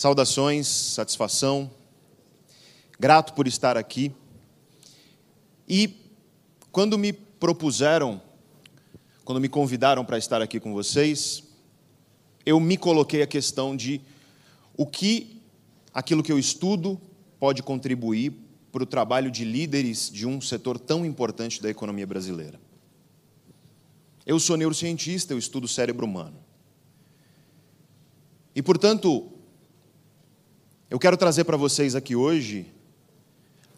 Saudações, satisfação. Grato por estar aqui. E quando me propuseram, quando me convidaram para estar aqui com vocês, eu me coloquei a questão de o que aquilo que eu estudo pode contribuir para o trabalho de líderes de um setor tão importante da economia brasileira. Eu sou neurocientista, eu estudo cérebro humano. E, portanto, eu quero trazer para vocês aqui hoje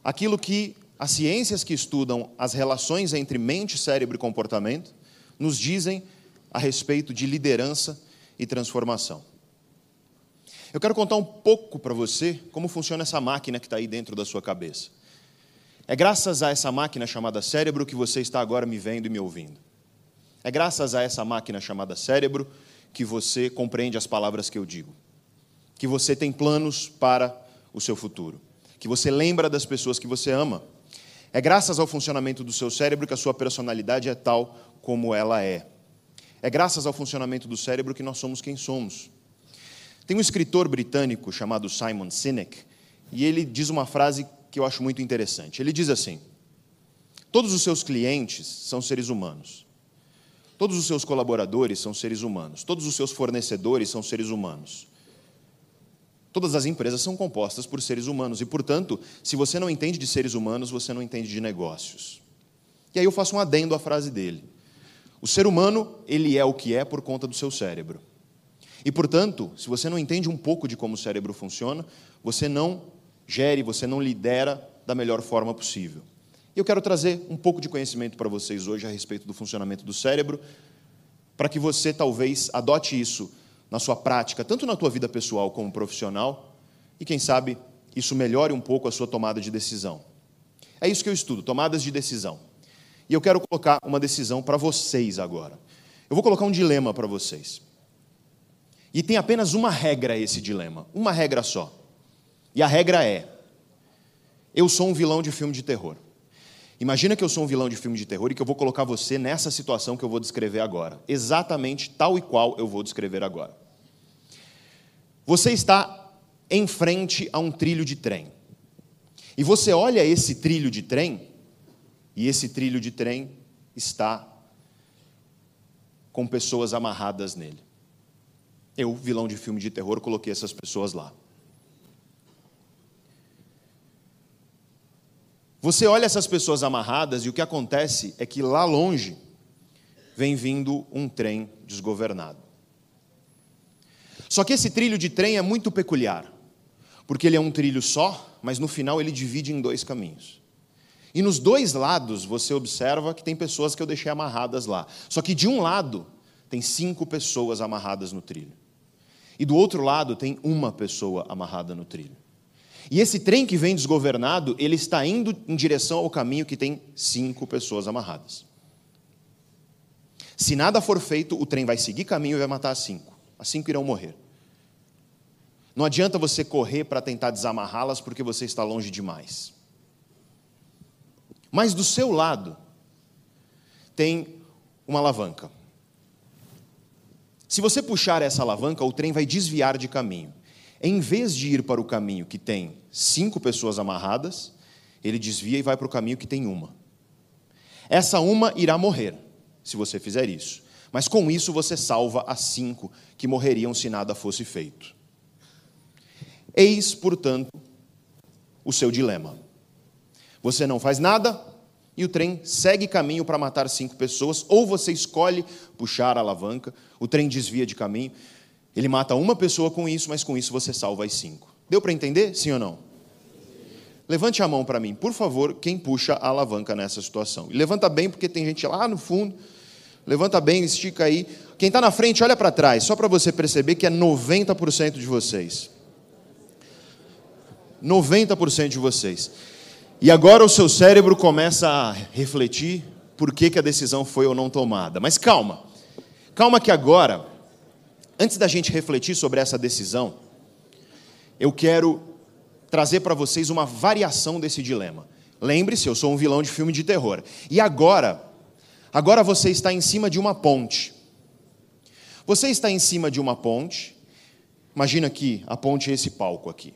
aquilo que as ciências que estudam as relações entre mente, cérebro e comportamento nos dizem a respeito de liderança e transformação. Eu quero contar um pouco para você como funciona essa máquina que está aí dentro da sua cabeça. É graças a essa máquina chamada cérebro que você está agora me vendo e me ouvindo. É graças a essa máquina chamada cérebro que você compreende as palavras que eu digo, que você tem planos para o seu futuro, que você lembra das pessoas que você ama. É graças ao funcionamento do seu cérebro que a sua personalidade é tal como ela é. É graças ao funcionamento do cérebro que nós somos quem somos. Tem um escritor britânico chamado Simon Sinek, e ele diz uma frase que eu acho muito interessante. Ele diz assim: Todos os seus clientes são seres humanos. Todos os seus colaboradores são seres humanos. Todos os seus fornecedores são seres humanos. Todas as empresas são compostas por seres humanos e, portanto, se você não entende de seres humanos, você não entende de negócios. E aí eu faço um adendo à frase dele. O ser humano, ele é o que é por conta do seu cérebro. E, portanto, se você não entende um pouco de como o cérebro funciona, você não gere, você não lidera da melhor forma possível. E eu quero trazer um pouco de conhecimento para vocês hoje a respeito do funcionamento do cérebro, para que você talvez adote isso na sua prática, tanto na tua vida pessoal como profissional, e quem sabe isso melhore um pouco a sua tomada de decisão. É isso que eu estudo, tomadas de decisão. E eu quero colocar uma decisão para vocês agora. Eu vou colocar um dilema para vocês. E tem apenas uma regra esse dilema, uma regra só. E a regra é: eu sou um vilão de filme de terror. Imagina que eu sou um vilão de filme de terror e que eu vou colocar você nessa situação que eu vou descrever agora. Exatamente tal e qual eu vou descrever agora. Você está em frente a um trilho de trem. E você olha esse trilho de trem, e esse trilho de trem está com pessoas amarradas nele. Eu, vilão de filme de terror, coloquei essas pessoas lá. Você olha essas pessoas amarradas e o que acontece é que lá longe vem vindo um trem desgovernado. Só que esse trilho de trem é muito peculiar, porque ele é um trilho só, mas no final ele divide em dois caminhos. E nos dois lados você observa que tem pessoas que eu deixei amarradas lá. Só que de um lado tem cinco pessoas amarradas no trilho. E do outro lado tem uma pessoa amarrada no trilho. E esse trem que vem desgovernado, ele está indo em direção ao caminho que tem cinco pessoas amarradas. Se nada for feito, o trem vai seguir caminho e vai matar as cinco. As cinco irão morrer. Não adianta você correr para tentar desamarrá-las porque você está longe demais. Mas do seu lado tem uma alavanca. Se você puxar essa alavanca, o trem vai desviar de caminho. Em vez de ir para o caminho que tem cinco pessoas amarradas, ele desvia e vai para o caminho que tem uma. Essa uma irá morrer, se você fizer isso. Mas com isso você salva as cinco que morreriam se nada fosse feito. Eis, portanto, o seu dilema. Você não faz nada e o trem segue caminho para matar cinco pessoas, ou você escolhe puxar a alavanca, o trem desvia de caminho. Ele mata uma pessoa com isso, mas com isso você salva as cinco. Deu para entender? Sim ou não? Levante a mão para mim, por favor, quem puxa a alavanca nessa situação. E levanta bem, porque tem gente lá no fundo. Levanta bem, estica aí. Quem está na frente, olha para trás, só para você perceber que é 90% de vocês. 90% de vocês. E agora o seu cérebro começa a refletir por que, que a decisão foi ou não tomada. Mas calma, calma que agora, antes da gente refletir sobre essa decisão, eu quero trazer para vocês uma variação desse dilema. Lembre-se, eu sou um vilão de filme de terror. E agora, agora você está em cima de uma ponte. Você está em cima de uma ponte. Imagina que a ponte é esse palco aqui.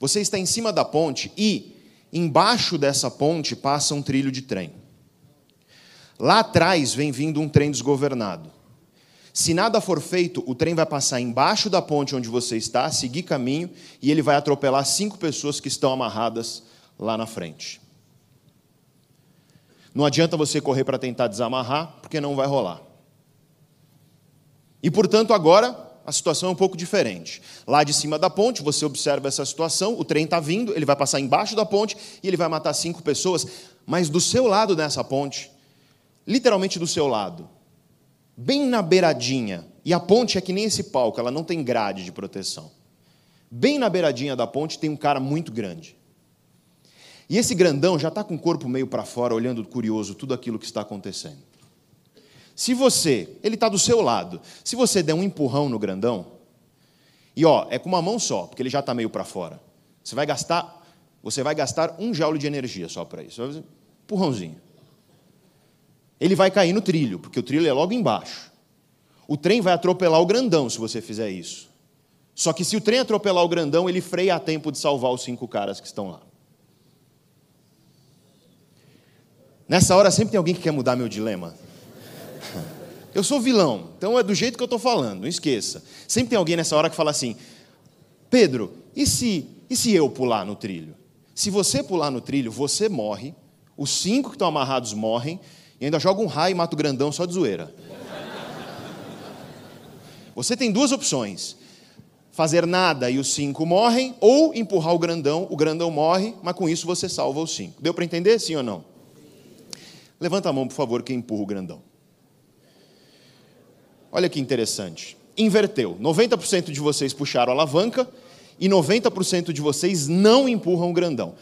Você está em cima da ponte e embaixo dessa ponte passa um trilho de trem. Lá atrás vem vindo um trem desgovernado. Se nada for feito, o trem vai passar embaixo da ponte onde você está, seguir caminho, e ele vai atropelar cinco pessoas que estão amarradas lá na frente. Não adianta você correr para tentar desamarrar, porque não vai rolar. E portanto, agora a situação é um pouco diferente. Lá de cima da ponte, você observa essa situação, o trem está vindo, ele vai passar embaixo da ponte e ele vai matar cinco pessoas, mas do seu lado dessa ponte, literalmente do seu lado, bem na beiradinha, e a ponte é que nem esse palco, ela não tem grade de proteção. Bem na beiradinha da ponte tem um cara muito grande. E esse grandão já está com o corpo meio para fora, olhando curioso tudo aquilo que está acontecendo. Se você, ele está do seu lado, se você der um empurrão no grandão, e ó, é com uma mão só, porque ele já está meio para fora, você vai gastar, você vai gastar um joule de energia só para isso. Empurrãozinho ele vai cair no trilho, porque o trilho é logo embaixo. O trem vai atropelar o grandão se você fizer isso. Só que se o trem atropelar o grandão, ele freia a tempo de salvar os cinco caras que estão lá. Nessa hora sempre tem alguém que quer mudar meu dilema. Eu sou vilão, então é do jeito que eu estou falando, não esqueça. Sempre tem alguém nessa hora que fala assim: Pedro, e se, e se eu pular no trilho? Se você pular no trilho, você morre, os cinco que estão amarrados morrem, e ainda joga um raio e mata o grandão só de zoeira. Você tem duas opções: fazer nada e os cinco morrem, ou empurrar o grandão, o grandão morre, mas com isso você salva os cinco. Deu para entender, sim ou não? Levanta a mão, por favor, quem empurra o grandão. Olha que interessante. Inverteu. 90% de vocês puxaram a alavanca e 90% de vocês não empurram o grandão.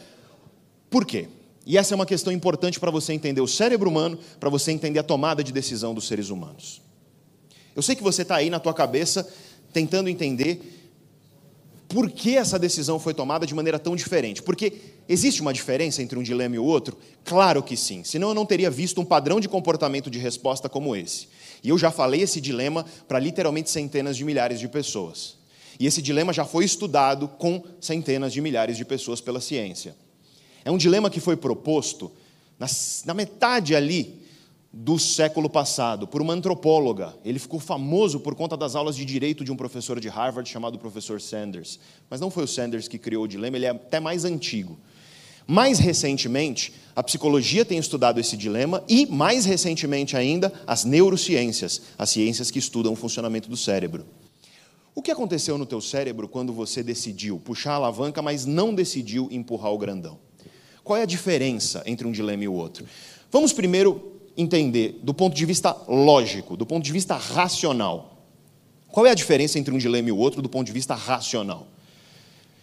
Por quê? E essa é uma questão importante para você entender o cérebro humano, para você entender a tomada de decisão dos seres humanos. Eu sei que você está aí na tua cabeça tentando entender por que essa decisão foi tomada de maneira tão diferente. Porque existe uma diferença entre um dilema e o outro? Claro que sim, senão eu não teria visto um padrão de comportamento de resposta como esse. E eu já falei esse dilema para literalmente centenas de milhares de pessoas. E esse dilema já foi estudado com centenas de milhares de pessoas pela ciência. É um dilema que foi proposto na, na metade ali do século passado por uma antropóloga. Ele ficou famoso por conta das aulas de direito de um professor de Harvard chamado professor Sanders. Mas não foi o Sanders que criou o dilema, ele é até mais antigo. Mais recentemente, a psicologia tem estudado esse dilema e, mais recentemente ainda, as neurociências, as ciências que estudam o funcionamento do cérebro. O que aconteceu no teu cérebro quando você decidiu puxar a alavanca, mas não decidiu empurrar o grandão? Qual é a diferença entre um dilema e o outro? Vamos primeiro entender, do ponto de vista lógico, do ponto de vista racional. Qual é a diferença entre um dilema e o outro do ponto de vista racional?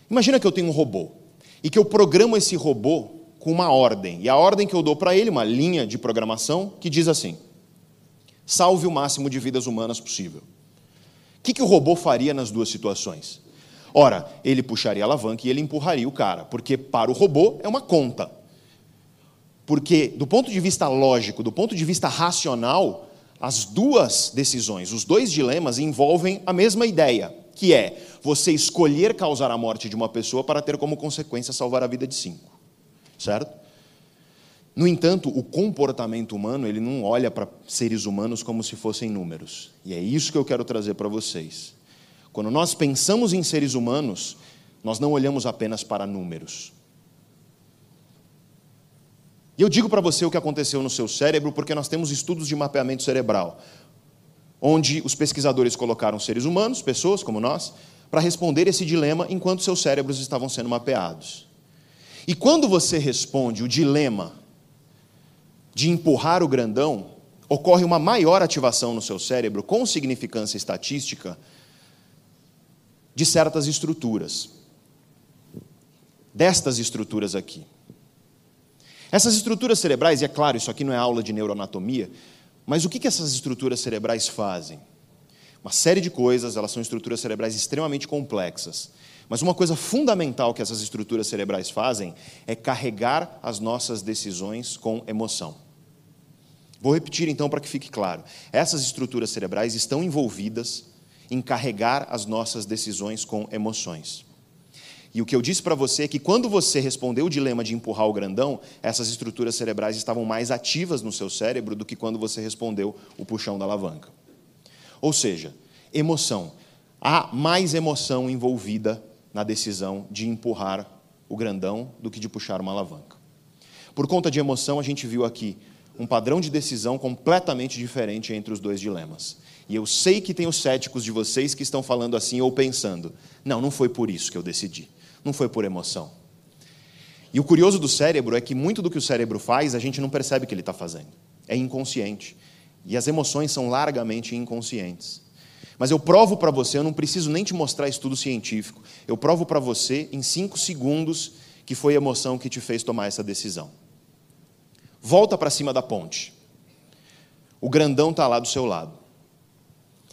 Imagina que eu tenho um robô e que eu programo esse robô com uma ordem. E a ordem que eu dou para ele, uma linha de programação, que diz assim: salve o máximo de vidas humanas possível. O que, que o robô faria nas duas situações? Ora, ele puxaria a alavanca e ele empurraria o cara, porque para o robô é uma conta. Porque, do ponto de vista lógico, do ponto de vista racional, as duas decisões, os dois dilemas envolvem a mesma ideia, que é você escolher causar a morte de uma pessoa para ter como consequência salvar a vida de cinco. Certo? No entanto, o comportamento humano, ele não olha para seres humanos como se fossem números. E é isso que eu quero trazer para vocês. Quando nós pensamos em seres humanos, nós não olhamos apenas para números. E eu digo para você o que aconteceu no seu cérebro, porque nós temos estudos de mapeamento cerebral, onde os pesquisadores colocaram seres humanos, pessoas como nós, para responder esse dilema enquanto seus cérebros estavam sendo mapeados. E quando você responde o dilema de empurrar o grandão, ocorre uma maior ativação no seu cérebro com significância estatística de certas estruturas. destas estruturas aqui. Essas estruturas cerebrais, e é claro, isso aqui não é aula de neuroanatomia, mas o que, essas estruturas cerebrais fazem? Uma série de coisas, elas são estruturas cerebrais extremamente complexas. Mas uma coisa fundamental que essas estruturas cerebrais fazem é carregar as nossas decisões com emoção. Vou repetir então para que fique claro. Essas estruturas cerebrais estão envolvidas em carregar as nossas decisões com emoções. E o que eu disse para você é que quando você respondeu o dilema de empurrar o grandão, essas estruturas cerebrais estavam mais ativas no seu cérebro do que quando você respondeu o puxão da alavanca. Ou seja, emoção. Há mais emoção envolvida na decisão de empurrar o grandão do que de puxar uma alavanca. Por conta de emoção, a gente viu aqui um padrão de decisão completamente diferente entre os dois dilemas. E eu sei que tem os céticos de vocês que estão falando assim ou pensando: não, não foi por isso que eu decidi não foi por emoção. E o curioso do cérebro é que muito do que o cérebro faz a gente não percebe que ele está fazendo. É inconsciente. E as emoções são largamente inconscientes. Mas eu provo para você, eu não preciso nem te mostrar estudo científico, eu provo para você em cinco segundos que foi a emoção que te fez tomar essa decisão. Volta para cima da ponte. O grandão está lá do seu lado.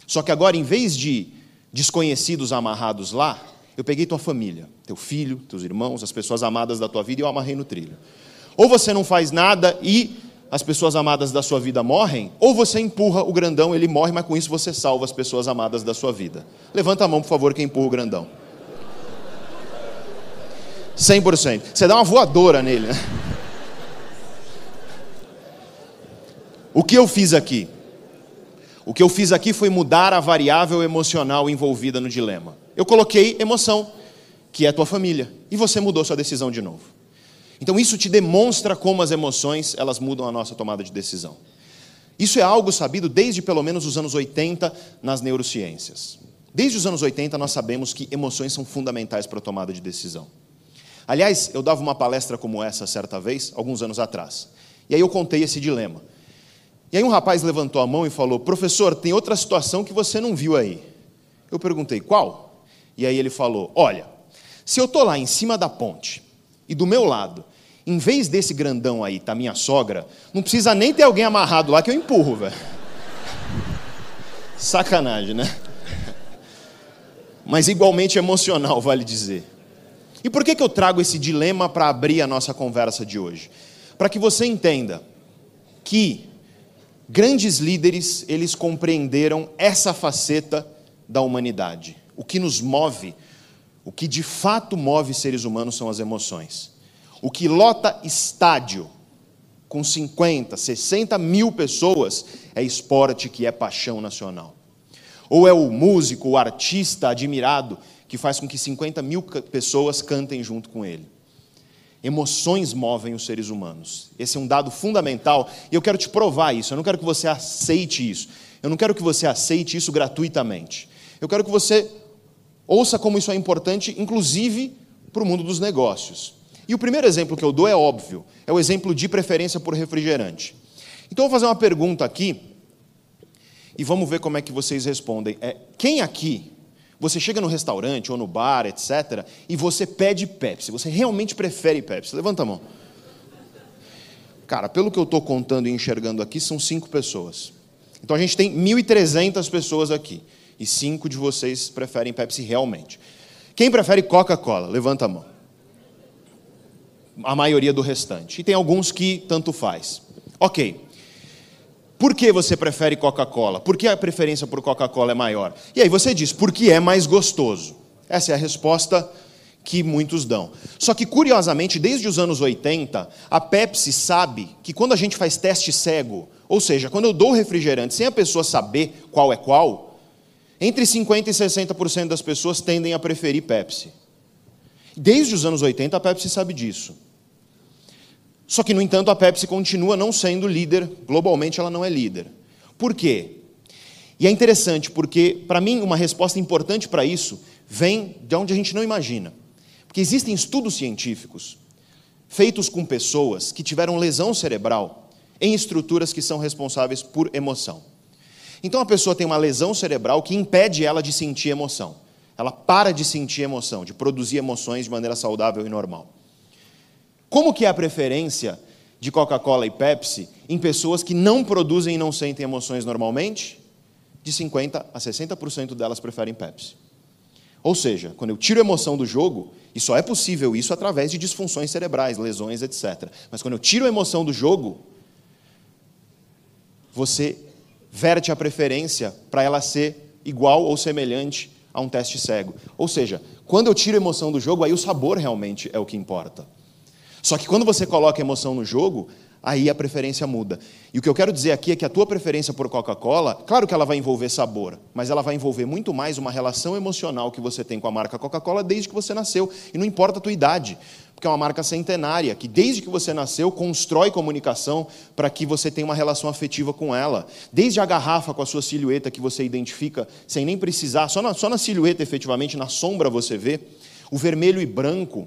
Só que agora, em vez de desconhecidos amarrados lá, eu peguei tua família, teu filho, teus irmãos, as pessoas amadas da tua vida e eu amarrei no trilho. Ou você não faz nada e as pessoas amadas da sua vida morrem, ou você empurra o grandão, ele morre, mas com isso você salva as pessoas amadas da sua vida. Levanta a mão, por favor, quem empurra o grandão. 100%. Você dá uma voadora nele, né? O que eu fiz aqui? O que eu fiz aqui foi mudar a variável emocional envolvida no dilema. Eu coloquei emoção, que é a tua família, e você mudou sua decisão de novo. Então isso te demonstra como as emoções, elas mudam a nossa tomada de decisão. Isso é algo sabido desde pelo menos os anos 80 nas neurociências. Desde os anos 80 nós sabemos que emoções são fundamentais para a tomada de decisão. Aliás, eu dava uma palestra como essa certa vez, alguns anos atrás. E aí eu contei esse dilema. E aí um rapaz levantou a mão e falou: "Professor, tem outra situação que você não viu aí". Eu perguntei: "Qual?" E aí ele falou: Olha, se eu estou lá em cima da ponte e do meu lado, em vez desse grandão aí, tá minha sogra, não precisa nem ter alguém amarrado lá que eu empurro, velho. Sacanagem, né? Mas igualmente emocional, vale dizer. E por que, que eu trago esse dilema para abrir a nossa conversa de hoje? Para que você entenda que grandes líderes, eles compreenderam essa faceta da humanidade. O que nos move, o que de fato move seres humanos são as emoções. O que lota estádio com 50, 60 mil pessoas é esporte que é paixão nacional. Ou é o músico, o artista admirado que faz com que 50 mil pessoas cantem junto com ele. Emoções movem os seres humanos. Esse é um dado fundamental e eu quero te provar isso. Eu não quero que você aceite isso. Eu não quero que você aceite isso gratuitamente. Eu quero que você Ouça como isso é importante, inclusive para o mundo dos negócios. E o primeiro exemplo que eu dou é óbvio, é o exemplo de preferência por refrigerante. Então eu vou fazer uma pergunta aqui e vamos ver como é que vocês respondem. É, quem aqui, você chega no restaurante ou no bar, etc., e você pede Pepsi, você realmente prefere Pepsi? Levanta a mão. Cara, pelo que eu estou contando e enxergando aqui, são cinco pessoas. Então a gente tem 1.300 pessoas aqui e cinco de vocês preferem Pepsi realmente. Quem prefere Coca-Cola? Levanta a mão. A maioria do restante. E tem alguns que tanto faz. Ok. Por que você prefere Coca-Cola? Por que a preferência por Coca-Cola é maior? E aí você diz, porque é mais gostoso. Essa é a resposta que muitos dão. Só que, curiosamente, desde os anos 80, a Pepsi sabe que quando a gente faz teste cego, ou seja, quando eu dou refrigerante sem a pessoa saber qual é qual, entre 50% e 60% das pessoas tendem a preferir Pepsi. Desde os anos 80, a Pepsi sabe disso. Só que, no entanto, a Pepsi continua não sendo líder, globalmente ela não é líder. Por quê? E é interessante porque, para mim, uma resposta importante para isso vem de onde a gente não imagina. Porque existem estudos científicos feitos com pessoas que tiveram lesão cerebral em estruturas que são responsáveis por emoção. Então a pessoa tem uma lesão cerebral que impede ela de sentir emoção. Ela para de sentir emoção, de produzir emoções de maneira saudável e normal. Como que é a preferência de Coca-Cola e Pepsi em pessoas que não produzem e não sentem emoções normalmente? De 50 a 60% delas preferem Pepsi. Ou seja, quando eu tiro emoção do jogo, e só é possível isso através de disfunções cerebrais, lesões, etc. Mas quando eu tiro emoção do jogo, você verte a preferência para ela ser igual ou semelhante a um teste cego. Ou seja, quando eu tiro emoção do jogo, aí o sabor realmente é o que importa. Só que quando você coloca emoção no jogo, aí a preferência muda. E o que eu quero dizer aqui é que a tua preferência por Coca-Cola, claro que ela vai envolver sabor, mas ela vai envolver muito mais uma relação emocional que você tem com a marca Coca-Cola desde que você nasceu. E não importa a tua idade, porque é uma marca centenária, que desde que você nasceu constrói comunicação para que você tenha uma relação afetiva com ela. Desde a garrafa com a sua silhueta que você identifica sem nem precisar, só na, só na silhueta efetivamente, na sombra você vê, o vermelho e branco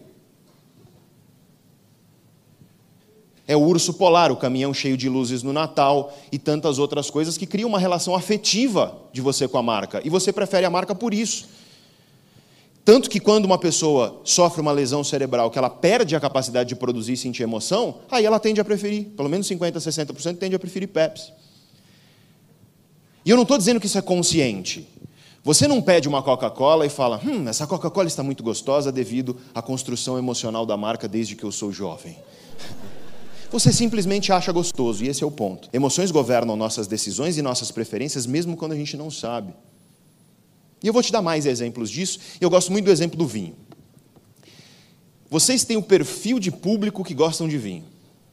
É o urso polar, o caminhão cheio de luzes no Natal e tantas outras coisas que criam uma relação afetiva de você com a marca. E você prefere a marca por isso. Tanto que quando uma pessoa sofre uma lesão cerebral, que ela perde a capacidade de produzir e sentir emoção, aí ela tende a preferir, pelo menos 50%, 60% tende a preferir Pepsi. E eu não estou dizendo que isso é consciente. Você não pede uma Coca-Cola e fala, hum, essa Coca-Cola está muito gostosa devido à construção emocional da marca desde que eu sou jovem. Você simplesmente acha gostoso, e esse é o ponto. Emoções governam nossas decisões e nossas preferências, mesmo quando a gente não sabe. E eu vou te dar mais exemplos disso. Eu gosto muito do exemplo do vinho. Vocês têm o perfil de público que gostam de vinho.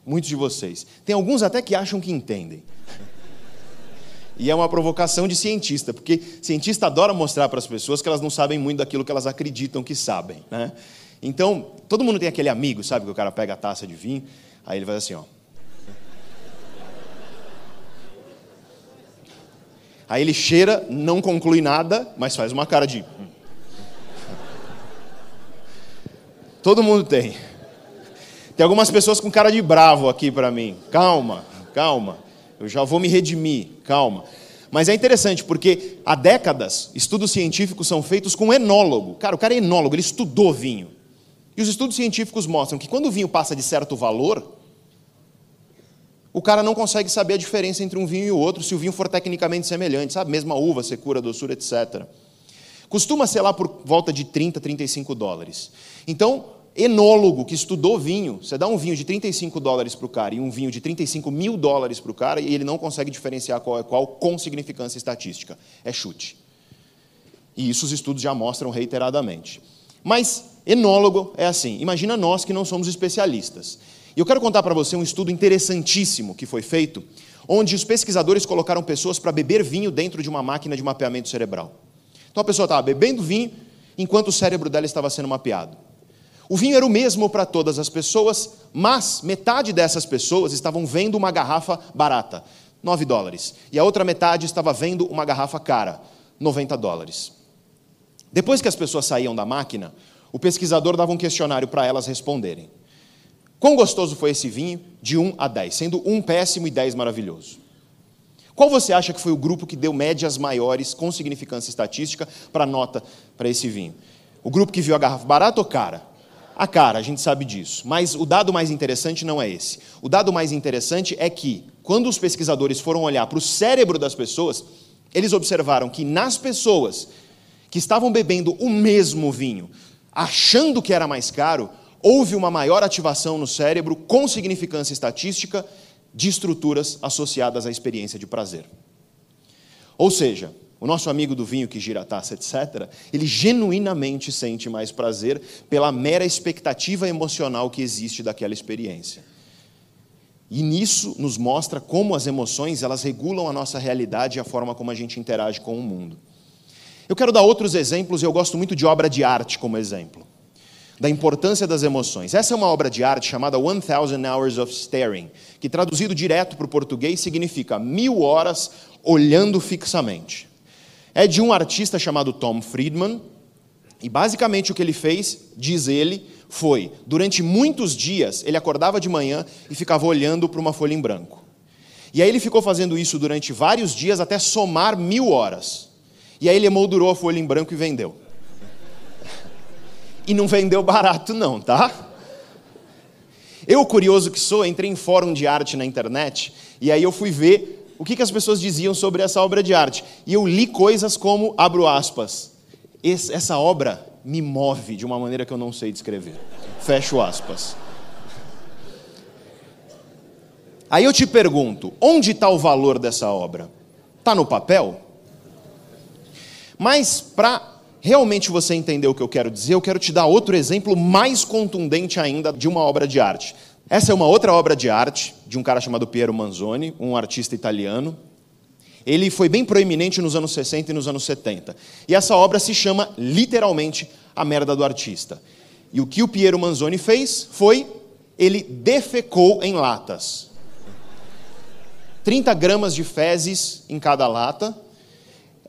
Muitos de vocês. Tem alguns até que acham que entendem. E é uma provocação de cientista, porque cientista adora mostrar para as pessoas que elas não sabem muito daquilo que elas acreditam que sabem. Né? Então, todo mundo tem aquele amigo, sabe, que o cara pega a taça de vinho Aí ele faz assim, ó. Aí ele cheira, não conclui nada, mas faz uma cara de. Todo mundo tem. Tem algumas pessoas com cara de bravo aqui para mim. Calma, calma. Eu já vou me redimir, calma. Mas é interessante porque há décadas estudos científicos são feitos com enólogo. Cara, o cara é enólogo, ele estudou vinho. E os estudos científicos mostram que quando o vinho passa de certo valor, o cara não consegue saber a diferença entre um vinho e o outro, se o vinho for tecnicamente semelhante, sabe? Mesma uva, secura, doçura, etc. Costuma ser lá por volta de 30, 35 dólares. Então, enólogo que estudou vinho, você dá um vinho de 35 dólares para o cara e um vinho de 35 mil dólares para o cara e ele não consegue diferenciar qual é qual com significância estatística. É chute. E isso os estudos já mostram reiteradamente. Mas enólogo é assim. Imagina nós que não somos especialistas. E eu quero contar para você um estudo interessantíssimo que foi feito, onde os pesquisadores colocaram pessoas para beber vinho dentro de uma máquina de mapeamento cerebral. Então a pessoa estava bebendo vinho enquanto o cérebro dela estava sendo mapeado. O vinho era o mesmo para todas as pessoas, mas metade dessas pessoas estavam vendo uma garrafa barata, 9 dólares, e a outra metade estava vendo uma garrafa cara, 90 dólares. Depois que as pessoas saíam da máquina, o pesquisador dava um questionário para elas responderem. Quão gostoso foi esse vinho? De 1 a 10, sendo 1 péssimo e 10 maravilhoso. Qual você acha que foi o grupo que deu médias maiores com significância estatística para nota para esse vinho? O grupo que viu a garrafa barata ou cara? A cara, a gente sabe disso. Mas o dado mais interessante não é esse. O dado mais interessante é que, quando os pesquisadores foram olhar para o cérebro das pessoas, eles observaram que nas pessoas que estavam bebendo o mesmo vinho, achando que era mais caro, houve uma maior ativação no cérebro com significância estatística de estruturas associadas à experiência de prazer. Ou seja, o nosso amigo do vinho que gira a taça, etc., ele genuinamente sente mais prazer pela mera expectativa emocional que existe daquela experiência. E nisso nos mostra como as emoções, elas regulam a nossa realidade e a forma como a gente interage com o mundo. Eu quero dar outros exemplos, eu gosto muito de obra de arte como exemplo da importância das emoções. Essa é uma obra de arte chamada One Thousand Hours of Staring, que traduzido direto para o português significa mil horas olhando fixamente. É de um artista chamado Tom Friedman, e basicamente o que ele fez, diz ele, foi, durante muitos dias, ele acordava de manhã e ficava olhando para uma folha em branco. E aí ele ficou fazendo isso durante vários dias até somar mil horas. E aí ele emoldurou a folha em branco e vendeu. E não vendeu barato, não, tá? Eu, curioso que sou, entrei em fórum de arte na internet e aí eu fui ver o que, que as pessoas diziam sobre essa obra de arte. E eu li coisas como, abro aspas, essa obra me move de uma maneira que eu não sei descrever. Fecho aspas. Aí eu te pergunto: onde está o valor dessa obra? Está no papel? Mas para realmente você entender o que eu quero dizer, eu quero te dar outro exemplo mais contundente ainda de uma obra de arte. Essa é uma outra obra de arte de um cara chamado Piero Manzoni, um artista italiano. Ele foi bem proeminente nos anos 60 e nos anos 70. E essa obra se chama literalmente A Merda do Artista. E o que o Piero Manzoni fez foi ele defecou em latas. 30 gramas de fezes em cada lata.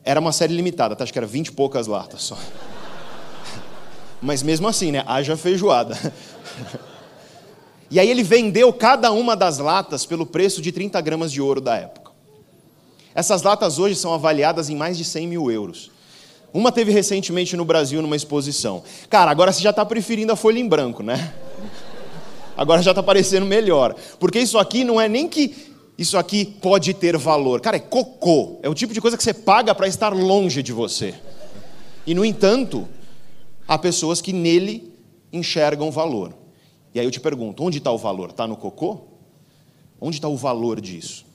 Era uma série limitada, tá? acho que era 20 e poucas latas só. Mas mesmo assim, né? Haja feijoada. E aí ele vendeu cada uma das latas pelo preço de 30 gramas de ouro da época. Essas latas hoje são avaliadas em mais de 100 mil euros. Uma teve recentemente no Brasil numa exposição. Cara, agora você já está preferindo a folha em branco, né? Agora já está parecendo melhor. Porque isso aqui não é nem que isso aqui pode ter valor. Cara, é cocô. É o tipo de coisa que você paga para estar longe de você. E, no entanto, há pessoas que nele enxergam valor. E aí eu te pergunto: onde está o valor? Está no cocô? Onde está o valor disso?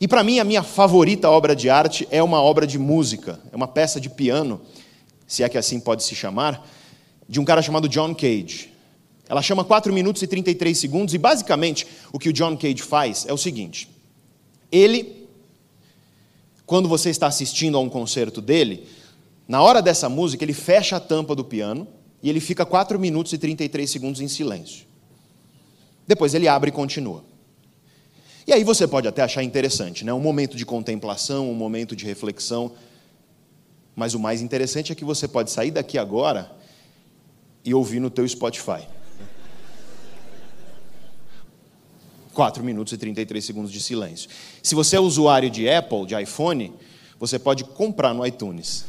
E para mim, a minha favorita obra de arte é uma obra de música, é uma peça de piano, se é que assim pode se chamar, de um cara chamado John Cage. Ela chama 4 minutos e 33 segundos, e basicamente o que o John Cage faz é o seguinte: ele, quando você está assistindo a um concerto dele, na hora dessa música, ele fecha a tampa do piano e ele fica 4 minutos e 33 segundos em silêncio. Depois ele abre e continua. E aí você pode até achar interessante, né? um momento de contemplação, um momento de reflexão. Mas o mais interessante é que você pode sair daqui agora e ouvir no teu Spotify. 4 minutos e 33 segundos de silêncio. Se você é usuário de Apple, de iPhone, você pode comprar no iTunes.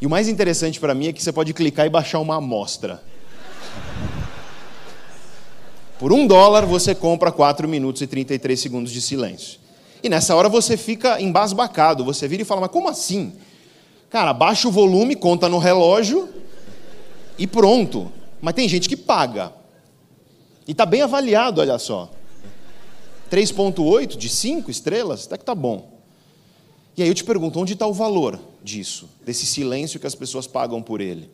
E o mais interessante para mim é que você pode clicar e baixar uma amostra. Por um dólar você compra 4 minutos e 33 segundos de silêncio. E nessa hora você fica embasbacado, você vira e fala, mas como assim? Cara, baixa o volume, conta no relógio e pronto. Mas tem gente que paga. E está bem avaliado, olha só. 3,8 de 5 estrelas, até que está bom. E aí eu te pergunto, onde está o valor disso, desse silêncio que as pessoas pagam por ele?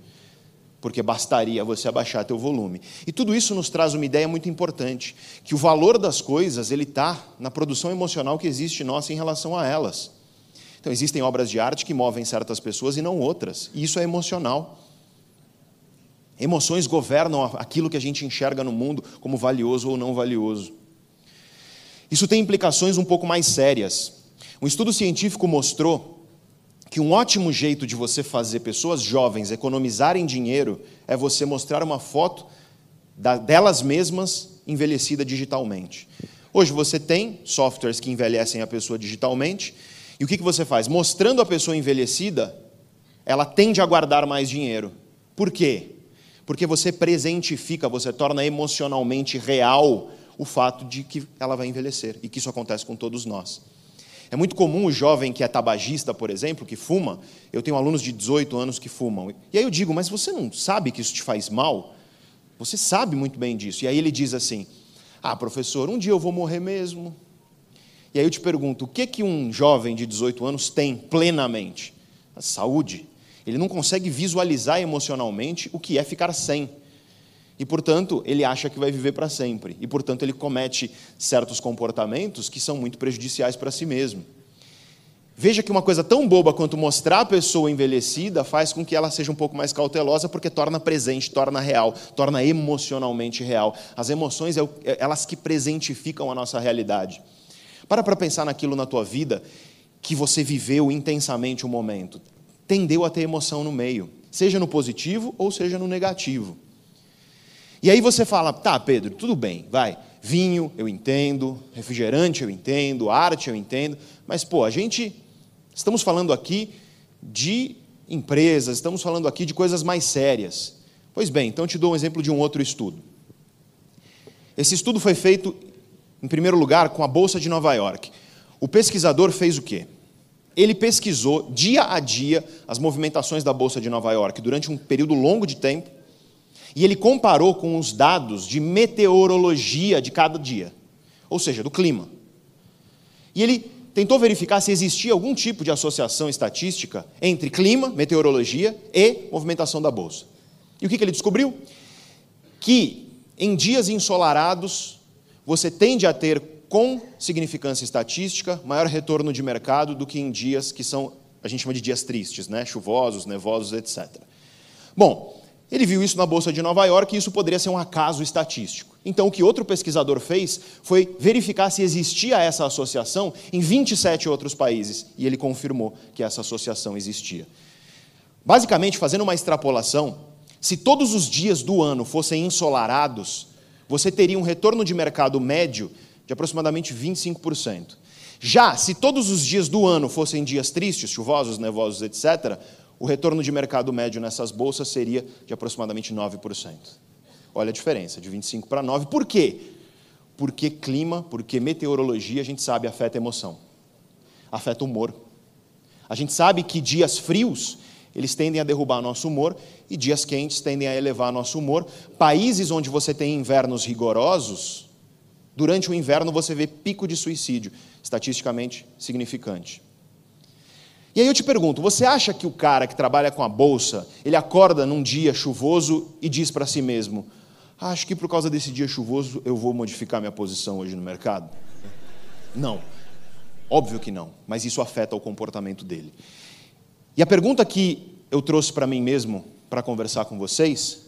Porque bastaria você abaixar teu volume. E tudo isso nos traz uma ideia muito importante, que o valor das coisas ele está na produção emocional que existe nossa em relação a elas. Então existem obras de arte que movem certas pessoas e não outras, e isso é emocional. Emoções governam aquilo que a gente enxerga no mundo como valioso ou não valioso. Isso tem implicações um pouco mais sérias. Um estudo científico mostrou que um ótimo jeito de você fazer pessoas jovens economizarem dinheiro é você mostrar uma foto delas mesmas envelhecida digitalmente. Hoje você tem softwares que envelhecem a pessoa digitalmente, e o que você faz? Mostrando a pessoa envelhecida, ela tende a guardar mais dinheiro. Por quê? Porque você presentifica, você torna emocionalmente real o fato de que ela vai envelhecer e que isso acontece com todos nós. É muito comum o jovem que é tabagista, por exemplo, que fuma. Eu tenho alunos de 18 anos que fumam. E aí eu digo, mas você não sabe que isso te faz mal? Você sabe muito bem disso. E aí ele diz assim: Ah, professor, um dia eu vou morrer mesmo. E aí eu te pergunto: o que, que um jovem de 18 anos tem plenamente? A saúde. Ele não consegue visualizar emocionalmente o que é ficar sem. E, portanto, ele acha que vai viver para sempre. E, portanto, ele comete certos comportamentos que são muito prejudiciais para si mesmo. Veja que uma coisa tão boba quanto mostrar a pessoa envelhecida faz com que ela seja um pouco mais cautelosa, porque torna presente, torna real, torna emocionalmente real. As emoções, é é elas que presentificam a nossa realidade. Para para pensar naquilo na tua vida que você viveu intensamente um momento tendeu a ter emoção no meio, seja no positivo ou seja no negativo. E aí você fala, tá, Pedro, tudo bem, vai. Vinho, eu entendo, refrigerante, eu entendo, arte, eu entendo, mas, pô, a gente. Estamos falando aqui de empresas, estamos falando aqui de coisas mais sérias. Pois bem, então te dou um exemplo de um outro estudo. Esse estudo foi feito, em primeiro lugar, com a Bolsa de Nova York. O pesquisador fez o quê? Ele pesquisou dia a dia as movimentações da Bolsa de Nova York durante um período longo de tempo e ele comparou com os dados de meteorologia de cada dia, ou seja, do clima. E ele tentou verificar se existia algum tipo de associação estatística entre clima, meteorologia e movimentação da bolsa. E o que, ele descobriu? Que em dias ensolarados você tende a ter com significância estatística maior retorno de mercado do que em dias que são a gente chama de dias tristes, né? chuvosos, nevosos, etc. Bom, ele viu isso na Bolsa de Nova York e isso poderia ser um acaso estatístico. Então, o que outro pesquisador fez foi verificar se existia essa associação em 27 outros países, e ele confirmou que essa associação existia. Basicamente, fazendo uma extrapolação, se todos os dias do ano fossem ensolarados, você teria um retorno de mercado médio de aproximadamente 25%. Já se todos os dias do ano fossem dias tristes, chuvosos, nevosos, etc., o retorno de mercado médio nessas bolsas seria de aproximadamente 9%. Olha a diferença, de 25 para 9. Por quê? Porque clima, porque meteorologia, a gente sabe, afeta emoção. Afeta humor. A gente sabe que dias frios, eles tendem a derrubar nosso humor e dias quentes tendem a elevar nosso humor. Países onde você tem invernos rigorosos, durante o inverno você vê pico de suicídio, estatisticamente significante. E aí eu te pergunto, você acha que o cara que trabalha com a bolsa, ele acorda num dia chuvoso e diz para si mesmo: acho que por causa desse dia chuvoso eu vou modificar minha posição hoje no mercado? Não. Óbvio que não, mas isso afeta o comportamento dele. E a pergunta que eu trouxe para mim mesmo para conversar com vocês,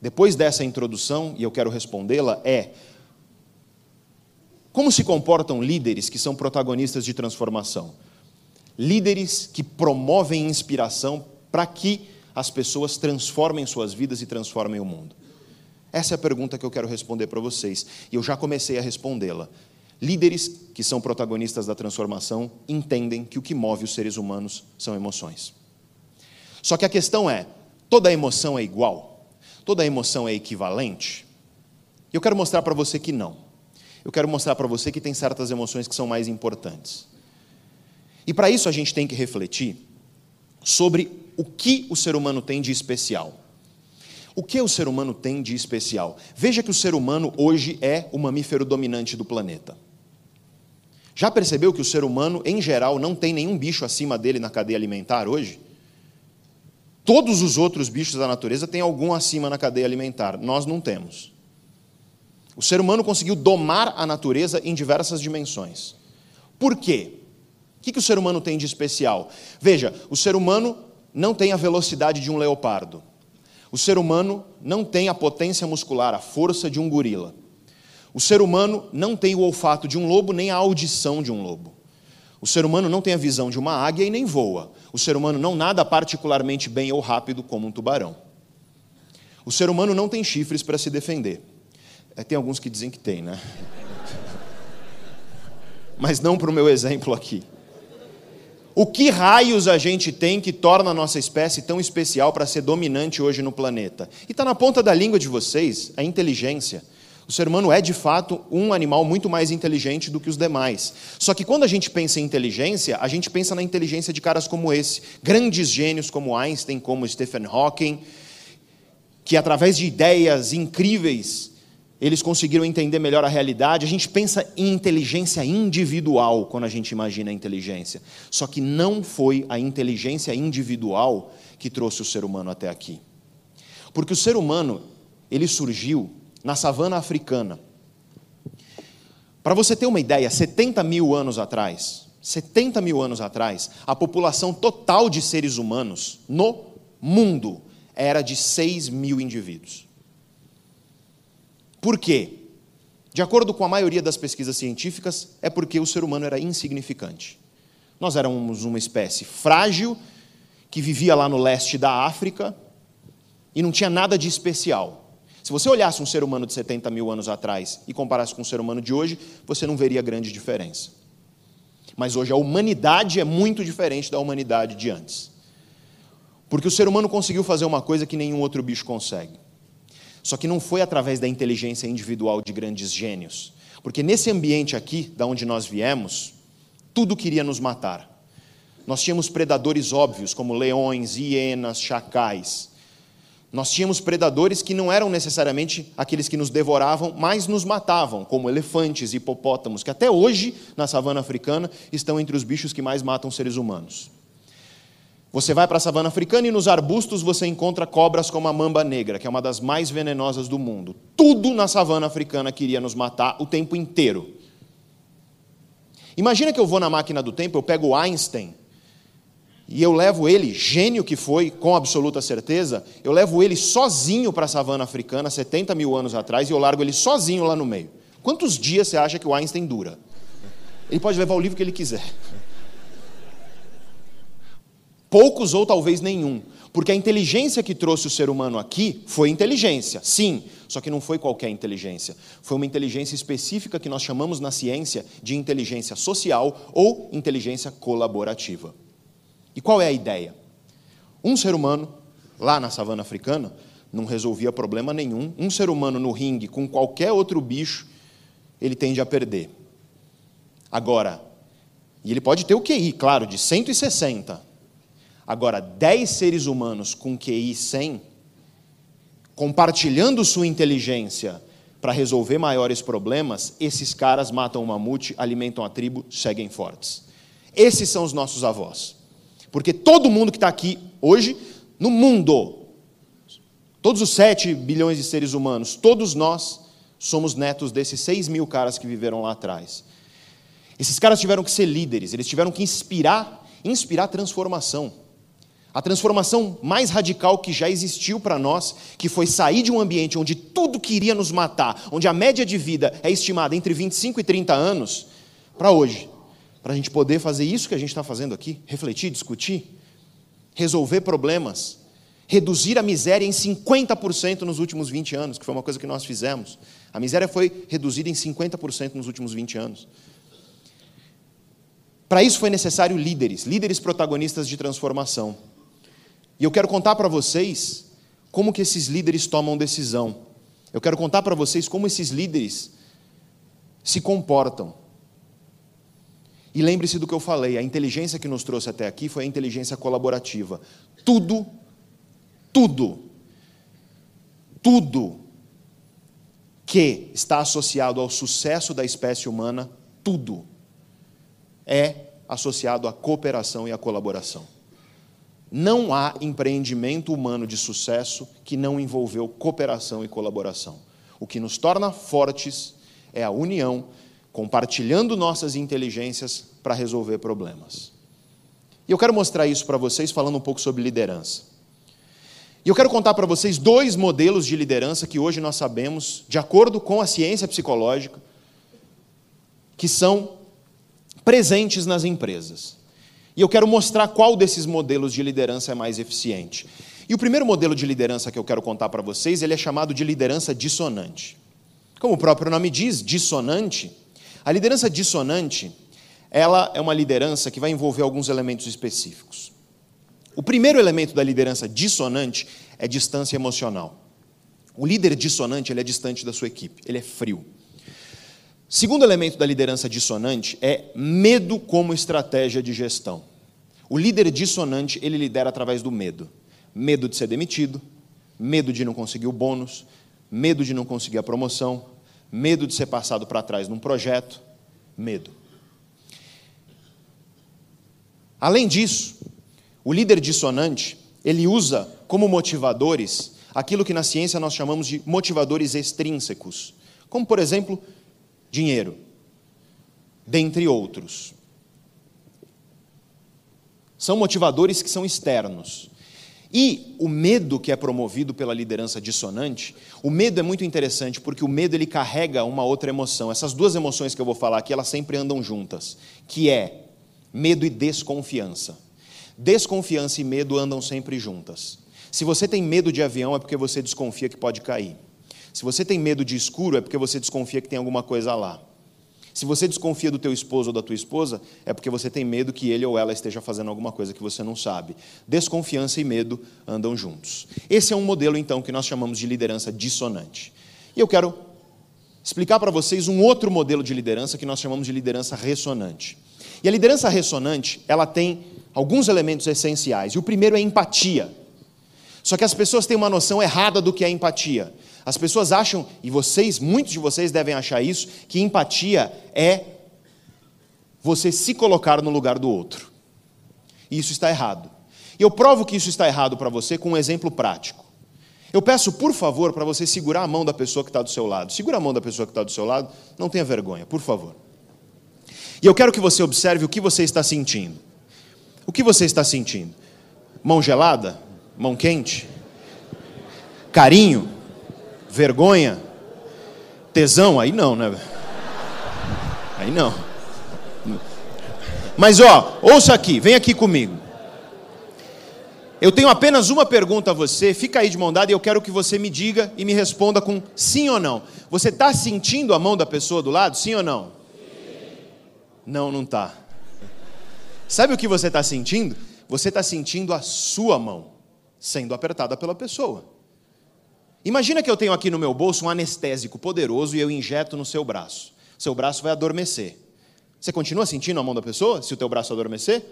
depois dessa introdução, e eu quero respondê-la, é: como se comportam líderes que são protagonistas de transformação? líderes que promovem inspiração para que as pessoas transformem suas vidas e transformem o mundo? Essa é a pergunta que eu quero responder para vocês, e eu já comecei a respondê-la. Líderes que são protagonistas da transformação entendem que o que move os seres humanos são emoções. Só que a questão é: toda emoção é igual? Toda emoção é equivalente? Eu quero mostrar para você que não. Eu quero mostrar para você que tem certas emoções que são mais importantes. E para isso a gente tem que refletir sobre o que o ser humano tem de especial. O que o ser humano tem de especial? Veja que o ser humano hoje é o mamífero dominante do planeta. Já percebeu que o ser humano, em geral, não tem nenhum bicho acima dele na cadeia alimentar hoje? Todos os outros bichos da natureza têm algum acima na cadeia alimentar, nós não temos. O ser humano conseguiu domar a natureza em diversas dimensões. Por quê? O que, o ser humano tem de especial? Veja, o ser humano não tem a velocidade de um leopardo. O ser humano não tem a potência muscular, a força de um gorila. O ser humano não tem o olfato de um lobo, nem a audição de um lobo. O ser humano não tem a visão de uma águia e nem voa. O ser humano não nada particularmente bem ou rápido como um tubarão. O ser humano não tem chifres para se defender. É, tem alguns que dizem que tem, né? Mas não para o meu exemplo aqui. O que raios a gente tem que torna a nossa espécie tão especial para ser dominante hoje no planeta? E está na ponta da língua de vocês a inteligência. O ser humano é, de fato, um animal muito mais inteligente do que os demais. Só que quando a gente pensa em inteligência, a gente pensa na inteligência de caras como esse, grandes gênios como Einstein, como Stephen Hawking, que através de ideias incríveis eles conseguiram entender melhor a realidade. A gente pensa em inteligência individual quando a gente imagina a inteligência. Só que não foi a inteligência individual que trouxe o ser humano até aqui. Porque o ser humano, ele surgiu na savana africana. Para você ter uma ideia, 70 mil anos atrás, 70 mil anos atrás, a população total de seres humanos no mundo era de 6 mil indivíduos. Por quê? De acordo com a maioria das pesquisas científicas, é porque o ser humano era insignificante. Nós éramos uma espécie frágil, que vivia lá no leste da África e não tinha nada de especial. Se você olhasse um ser humano de 70 mil anos atrás e comparasse com um ser humano de hoje, você não veria grande diferença. Mas hoje a humanidade é muito diferente da humanidade de antes. Porque o ser humano conseguiu fazer uma coisa que nenhum outro bicho consegue. Só que não foi através da inteligência individual de grandes gênios. Porque nesse ambiente aqui, da onde nós viemos, tudo queria nos matar. Nós tínhamos predadores óbvios, como leões, hienas, chacais. Nós tínhamos predadores que não eram necessariamente aqueles que nos devoravam, mas nos matavam, como elefantes hipopótamos, que até hoje, na savana africana, estão entre os bichos que mais matam seres humanos. Você vai para a savana africana e nos arbustos você encontra cobras como a mamba negra, que é uma das mais venenosas do mundo. Tudo na savana africana queria nos matar o tempo inteiro. Imagina que eu vou na máquina do tempo, eu pego Einstein e eu levo ele, gênio que foi, com absoluta certeza, eu levo ele sozinho para a savana africana, 70 mil anos atrás, e eu largo ele sozinho lá no meio. Quantos dias você acha que o Einstein dura? Ele pode levar o livro que ele quiser. Poucos ou talvez nenhum. Porque a inteligência que trouxe o ser humano aqui foi inteligência, sim, só que não foi qualquer inteligência. Foi uma inteligência específica que nós chamamos na ciência de inteligência social ou inteligência colaborativa. E qual é a ideia? Um ser humano, lá na savana africana, não resolvia problema nenhum. Um ser humano no ringue com qualquer outro bicho, ele tende a perder. Agora, e ele pode ter o QI, claro, de 160 Agora, 10 seres humanos com QI 100, compartilhando sua inteligência para resolver maiores problemas, esses caras matam o mamute, alimentam a tribo, seguem fortes. Esses são os nossos avós. Porque todo mundo que está aqui hoje, no mundo, todos os 7 bilhões de seres humanos, todos nós somos netos desses 6 mil caras que viveram lá atrás. Esses caras tiveram que ser líderes, eles tiveram que inspirar, inspirar transformação. A transformação mais radical que já existiu para nós, que foi sair de um ambiente onde tudo queria nos matar, onde a média de vida é estimada entre 25 e 30 anos, para hoje. Para a gente poder fazer isso que a gente está fazendo aqui, refletir, discutir, resolver problemas, reduzir a miséria em 50% nos últimos 20 anos, que foi uma coisa que nós fizemos. A miséria foi reduzida em 50% nos últimos 20 anos. Para isso foi necessário líderes, líderes protagonistas de transformação. E eu quero contar para vocês como que esses líderes tomam decisão. Eu quero contar para vocês como esses líderes se comportam. E lembre-se do que eu falei, a inteligência que nos trouxe até aqui foi a inteligência colaborativa. Tudo, tudo, tudo que está associado ao sucesso da espécie humana, tudo é associado à cooperação e à colaboração. Não há empreendimento humano de sucesso que não envolveu cooperação e colaboração. O que nos torna fortes é a união, compartilhando nossas inteligências para resolver problemas. E eu quero mostrar isso para vocês falando um pouco sobre liderança. E eu quero contar para vocês dois modelos de liderança que hoje nós sabemos, de acordo com a ciência psicológica, que são presentes nas empresas. E eu quero mostrar qual desses modelos de liderança é mais eficiente. E o primeiro modelo de liderança que eu quero contar para vocês, ele é chamado de liderança dissonante. Como o próprio nome diz, dissonante. A liderança dissonante, ela é uma liderança que vai envolver alguns elementos específicos. O primeiro elemento da liderança dissonante é distância emocional. O líder dissonante, ele é distante da sua equipe, ele é frio. Segundo elemento da liderança dissonante é medo como estratégia de gestão. O líder dissonante, ele lidera através do medo. Medo de ser demitido, medo de não conseguir o bônus, medo de não conseguir a promoção, medo de ser passado para trás num projeto, medo. Além disso, o líder dissonante, ele usa como motivadores aquilo que na ciência nós chamamos de motivadores extrínsecos, como por exemplo, dinheiro, dentre outros. São motivadores que são externos. E o medo que é promovido pela liderança dissonante, o medo é muito interessante porque o medo ele carrega uma outra emoção. Essas duas emoções que eu vou falar aqui, elas sempre andam juntas, que é medo e desconfiança. Desconfiança e medo andam sempre juntas. Se você tem medo de avião é porque você desconfia que pode cair. Se você tem medo de escuro, é porque você desconfia que tem alguma coisa lá. Se você desconfia do teu esposo ou da tua esposa, é porque você tem medo que ele ou ela esteja fazendo alguma coisa que você não sabe. Desconfiança e medo andam juntos. Esse é um modelo, então, que nós chamamos de liderança dissonante. E eu quero explicar para vocês um outro modelo de liderança que nós chamamos de liderança ressonante. E a liderança ressonante, ela tem alguns elementos essenciais. E o primeiro é empatia. Só que as pessoas têm uma noção errada do que é empatia. As pessoas acham, e vocês, muitos de vocês devem achar isso, que empatia é você se colocar no lugar do outro. E isso está errado. E eu provo que isso está errado para você com um exemplo prático. Eu peço, por favor, para você segurar a mão da pessoa que está do seu lado. Segura a mão da pessoa que está do seu lado, não tenha vergonha, por favor. E eu quero que você observe o que você está sentindo. O que você está sentindo? Mão gelada? Mão quente? Carinho? Vergonha, tesão, aí não, né? Aí não. Mas ó, ouça aqui, vem aqui comigo. Eu tenho apenas uma pergunta a você, fica aí de mão dada e eu quero que você me diga e me responda com sim ou não. Você está sentindo a mão da pessoa do lado, sim ou não? Sim. Não, não está. Sabe o que você está sentindo? Você está sentindo a sua mão sendo apertada pela pessoa. Imagina que eu tenho aqui no meu bolso um anestésico poderoso e eu injeto no seu braço. Seu braço vai adormecer. Você continua sentindo a mão da pessoa se o teu braço adormecer?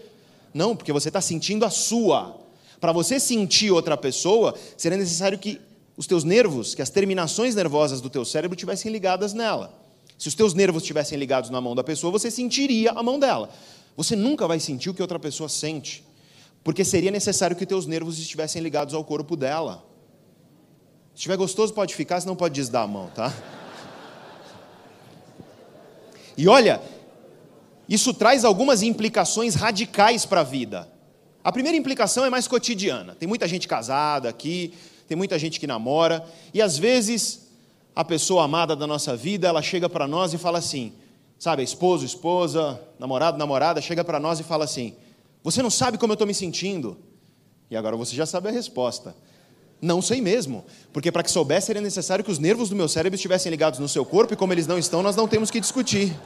Não, porque você está sentindo a sua. Para você sentir outra pessoa, seria necessário que os teus nervos, que as terminações nervosas do teu cérebro tivessem ligadas nela. Se os teus nervos estivessem ligados na mão da pessoa, você sentiria a mão dela. Você nunca vai sentir o que outra pessoa sente, porque seria necessário que teus nervos estivessem ligados ao corpo dela. Se estiver gostoso, pode ficar, senão pode desdar a mão, tá? E olha, isso traz algumas implicações radicais para a vida. A primeira implicação é mais cotidiana. Tem muita gente casada aqui, tem muita gente que namora, e às vezes a pessoa amada da nossa vida, ela chega para nós e fala assim, sabe, esposo, esposa, namorado, namorada, chega para nós e fala assim: "Você não sabe como eu estou me sentindo?" E agora você já sabe a resposta. Não sei mesmo, porque para que soubesse seria necessário que os nervos do meu cérebro estivessem ligados no seu corpo e como eles não estão, nós não temos que discutir.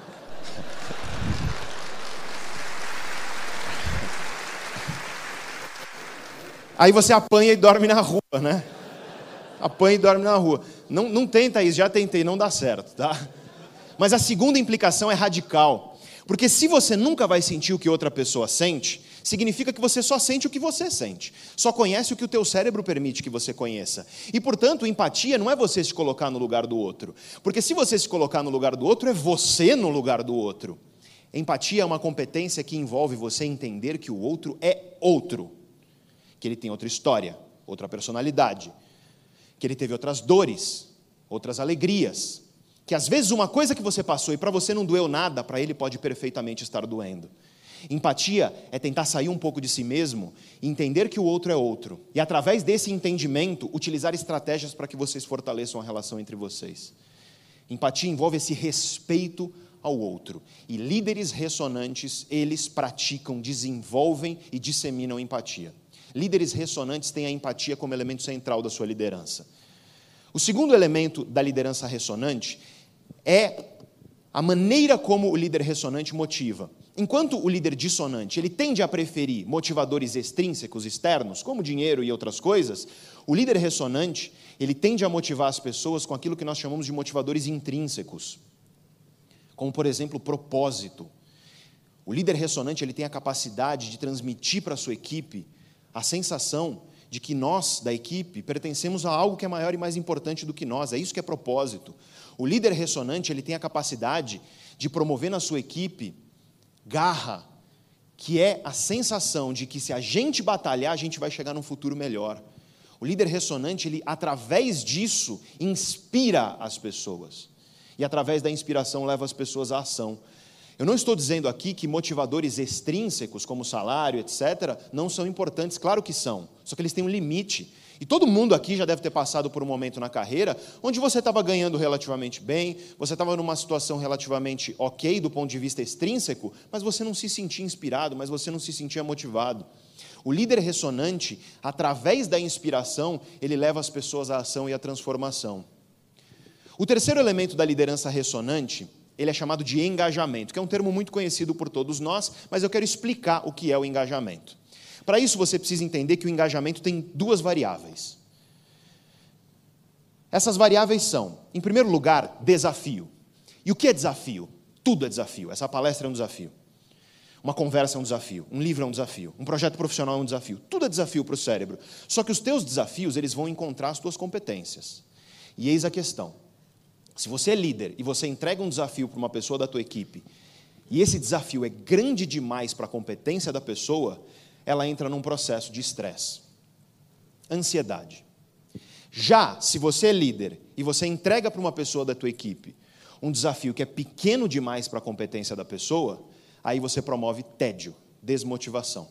Aí você apanha e dorme na rua, né? Apanha e dorme na rua. Não, não tenta isso, já tentei, não dá certo, tá? Mas a segunda implicação é radical. Porque se você nunca vai sentir o que outra pessoa sente, significa que você só sente o que você sente, só conhece o que o teu cérebro permite que você conheça. E, portanto, empatia não é você se colocar no lugar do outro, porque se você se colocar no lugar do outro, é você no lugar do outro. Empatia é uma competência que envolve você entender que o outro é outro, que ele tem outra história, outra personalidade, que ele teve outras dores, outras alegrias, que às vezes uma coisa que você passou e para você não doeu nada, para ele pode perfeitamente estar doendo. Empatia é tentar sair um pouco de si mesmo e entender que o outro é outro. E através desse entendimento, utilizar estratégias para que vocês fortaleçam a relação entre vocês. Empatia envolve esse respeito ao outro. E líderes ressonantes, eles praticam, desenvolvem e disseminam empatia. Líderes ressonantes têm a empatia como elemento central da sua liderança. O segundo elemento da liderança ressonante é a maneira como o líder ressonante motiva. Enquanto o líder dissonante ele tende a preferir motivadores extrínsecos externos, como dinheiro e outras coisas, o líder ressonante ele tende a motivar as pessoas com aquilo que nós chamamos de motivadores intrínsecos, como por exemplo propósito. O líder ressonante ele tem a capacidade de transmitir para a sua equipe a sensação de que nós da equipe pertencemos a algo que é maior e mais importante do que nós. É isso que é propósito. O líder ressonante ele tem a capacidade de promover na sua equipe garra, que é a sensação de que se a gente batalhar, a gente vai chegar num futuro melhor. O líder ressonante, ele através disso inspira as pessoas. E através da inspiração leva as pessoas à ação. Eu não estou dizendo aqui que motivadores extrínsecos, como salário, etc., não são importantes, claro que são, só que eles têm um limite. E todo mundo aqui já deve ter passado por um momento na carreira onde você estava ganhando relativamente bem, você estava numa situação relativamente ok do ponto de vista extrínseco, mas você não se sentia inspirado, mas você não se sentia motivado. O líder ressonante, através da inspiração, ele leva as pessoas à ação e à transformação. O terceiro elemento da liderança ressonante ele é chamado de engajamento, que é um termo muito conhecido por todos nós, mas eu quero explicar o que é o engajamento. Para isso, você precisa entender que o engajamento tem duas variáveis. Essas variáveis são, em primeiro lugar, desafio. E o que é desafio? Tudo é desafio. Essa palestra é um desafio. Uma conversa é um desafio, um livro é um desafio, um projeto profissional é um desafio. Tudo é desafio para o cérebro. Só que os teus desafios, eles vão encontrar as tuas competências. E eis a questão. Se você é líder e você entrega um desafio para uma pessoa da tua equipe, e esse desafio é grande demais para a competência da pessoa, ela entra num processo de estresse, ansiedade. Já se você é líder e você entrega para uma pessoa da tua equipe um desafio que é pequeno demais para a competência da pessoa, aí você promove tédio, desmotivação.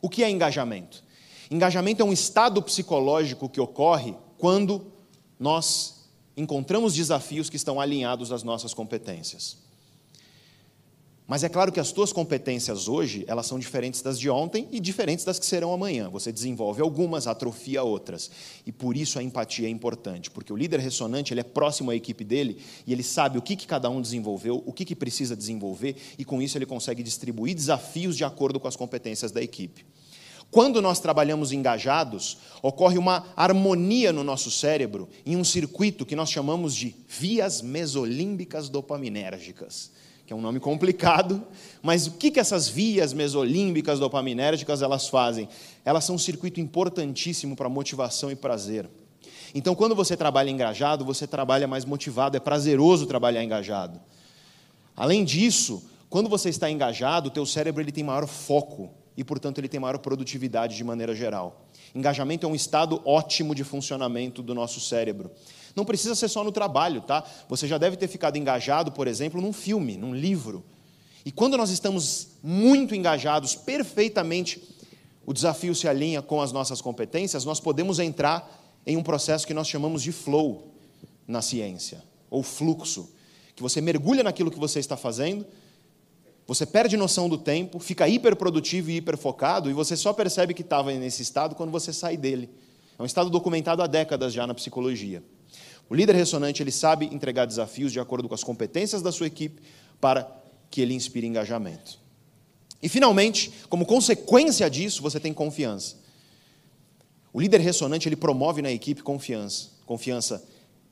O que é engajamento? Engajamento é um estado psicológico que ocorre quando nós encontramos desafios que estão alinhados às nossas competências. Mas é claro que as tuas competências hoje, elas são diferentes das de ontem e diferentes das que serão amanhã. Você desenvolve algumas, atrofia outras. E por isso a empatia é importante, porque o líder ressonante, ele é próximo à equipe dele e ele sabe o que, que cada um desenvolveu, o que, que precisa desenvolver, e com isso ele consegue distribuir desafios de acordo com as competências da equipe. Quando nós trabalhamos engajados, ocorre uma harmonia no nosso cérebro em um circuito que nós chamamos de vias mesolímbicas dopaminérgicas que é um nome complicado, mas o que, que essas vias mesolímbicas dopaminérgicas elas fazem? Elas são um circuito importantíssimo para motivação e prazer. Então, quando você trabalha engajado, você trabalha mais motivado, é prazeroso trabalhar engajado. Além disso, quando você está engajado, o teu cérebro ele tem maior foco e, portanto, ele tem maior produtividade de maneira geral. Engajamento é um estado ótimo de funcionamento do nosso cérebro. Não precisa ser só no trabalho, tá? Você já deve ter ficado engajado, por exemplo, num filme, num livro. E quando nós estamos muito engajados, perfeitamente, o desafio se alinha com as nossas competências, nós podemos entrar em um processo que nós chamamos de flow na ciência, ou fluxo, que você mergulha naquilo que você está fazendo, você perde noção do tempo, fica hiperprodutivo e hiperfocado, e você só percebe que estava nesse estado quando você sai dele. É um estado documentado há décadas já na psicologia. O líder ressonante ele sabe entregar desafios de acordo com as competências da sua equipe para que ele inspire engajamento. E finalmente, como consequência disso, você tem confiança. O líder ressonante ele promove na equipe confiança, confiança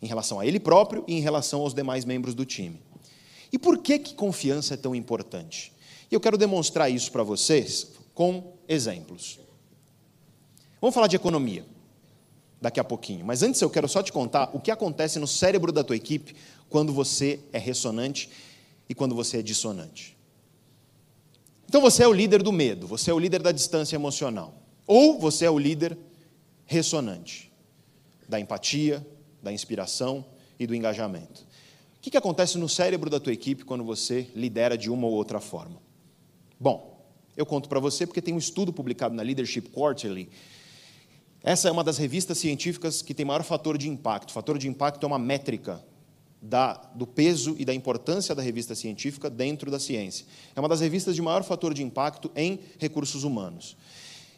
em relação a ele próprio e em relação aos demais membros do time. E por que que confiança é tão importante? E eu quero demonstrar isso para vocês com exemplos. Vamos falar de economia daqui a pouquinho. Mas antes eu quero só te contar o que acontece no cérebro da tua equipe quando você é ressonante e quando você é dissonante. Então você é o líder do medo, você é o líder da distância emocional. Ou você é o líder ressonante da empatia, da inspiração e do engajamento. Que, que acontece no cérebro da tua equipe quando você lidera de uma ou outra forma? Bom, eu conto para você porque tem um estudo publicado na Leadership Quarterly essa é uma das revistas científicas que tem maior fator de impacto. O fator de impacto é uma métrica da, do peso e da importância da revista científica dentro da ciência. É uma das revistas de maior fator de impacto em recursos humanos.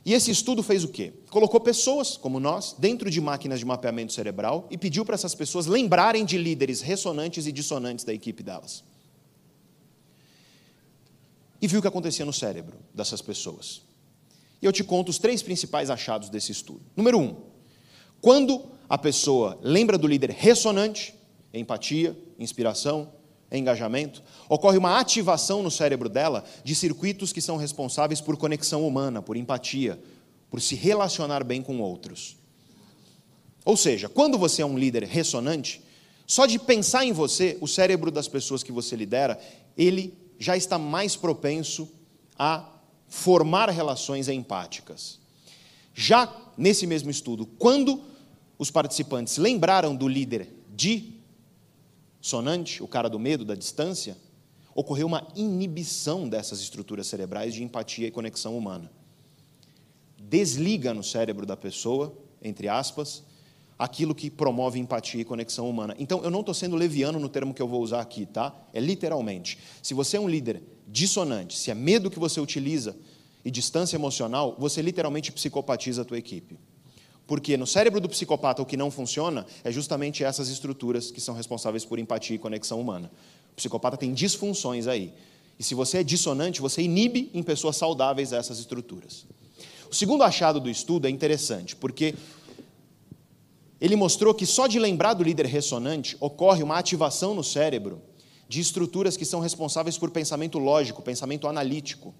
E esse estudo fez o quê? Colocou pessoas, como nós, dentro de máquinas de mapeamento cerebral e pediu para essas pessoas lembrarem de líderes ressonantes e dissonantes da equipe delas. E viu o que acontecia no cérebro dessas pessoas. E eu te conto os três principais achados desse estudo. Número um, quando a pessoa lembra do líder ressonante, empatia, inspiração, engajamento, ocorre uma ativação no cérebro dela de circuitos que são responsáveis por conexão humana, por empatia, por se relacionar bem com outros. Ou seja, quando você é um líder ressonante, só de pensar em você, o cérebro das pessoas que você lidera, ele já está mais propenso a formar relações empáticas. Já nesse mesmo estudo, quando os participantes lembraram do líder de sonante, o cara do medo, da distância, ocorreu uma inibição dessas estruturas cerebrais de empatia e conexão humana. Desliga no cérebro da pessoa, entre aspas, aquilo que promove empatia e conexão humana. Então, eu não estou sendo leviano no termo que eu vou usar aqui, tá? É literalmente. Se você é um líder dissonante, se é medo que você utiliza e distância emocional, você literalmente psicopatiza a tua equipe. Porque no cérebro do psicopata o que não funciona é justamente essas estruturas que são responsáveis por empatia e conexão humana. O psicopata tem disfunções aí. E se você é dissonante, você inibe em pessoas saudáveis essas estruturas. O segundo achado do estudo é interessante, porque ele mostrou que só de lembrar do líder ressonante ocorre uma ativação no cérebro de estruturas que são responsáveis por pensamento lógico, pensamento analítico.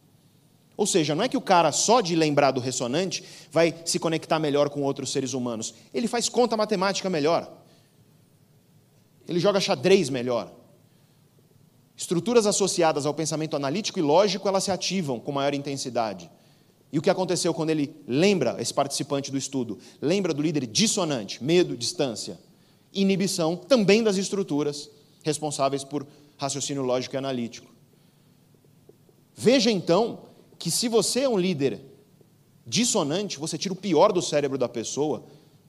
Ou seja, não é que o cara só de lembrar do ressonante vai se conectar melhor com outros seres humanos. Ele faz conta matemática melhor. Ele joga xadrez melhor. Estruturas associadas ao pensamento analítico e lógico, elas se ativam com maior intensidade. E o que aconteceu quando ele lembra, esse participante do estudo, lembra do líder dissonante, medo, distância, inibição também das estruturas responsáveis por raciocínio lógico e analítico. Veja então que se você é um líder dissonante, você tira o pior do cérebro da pessoa,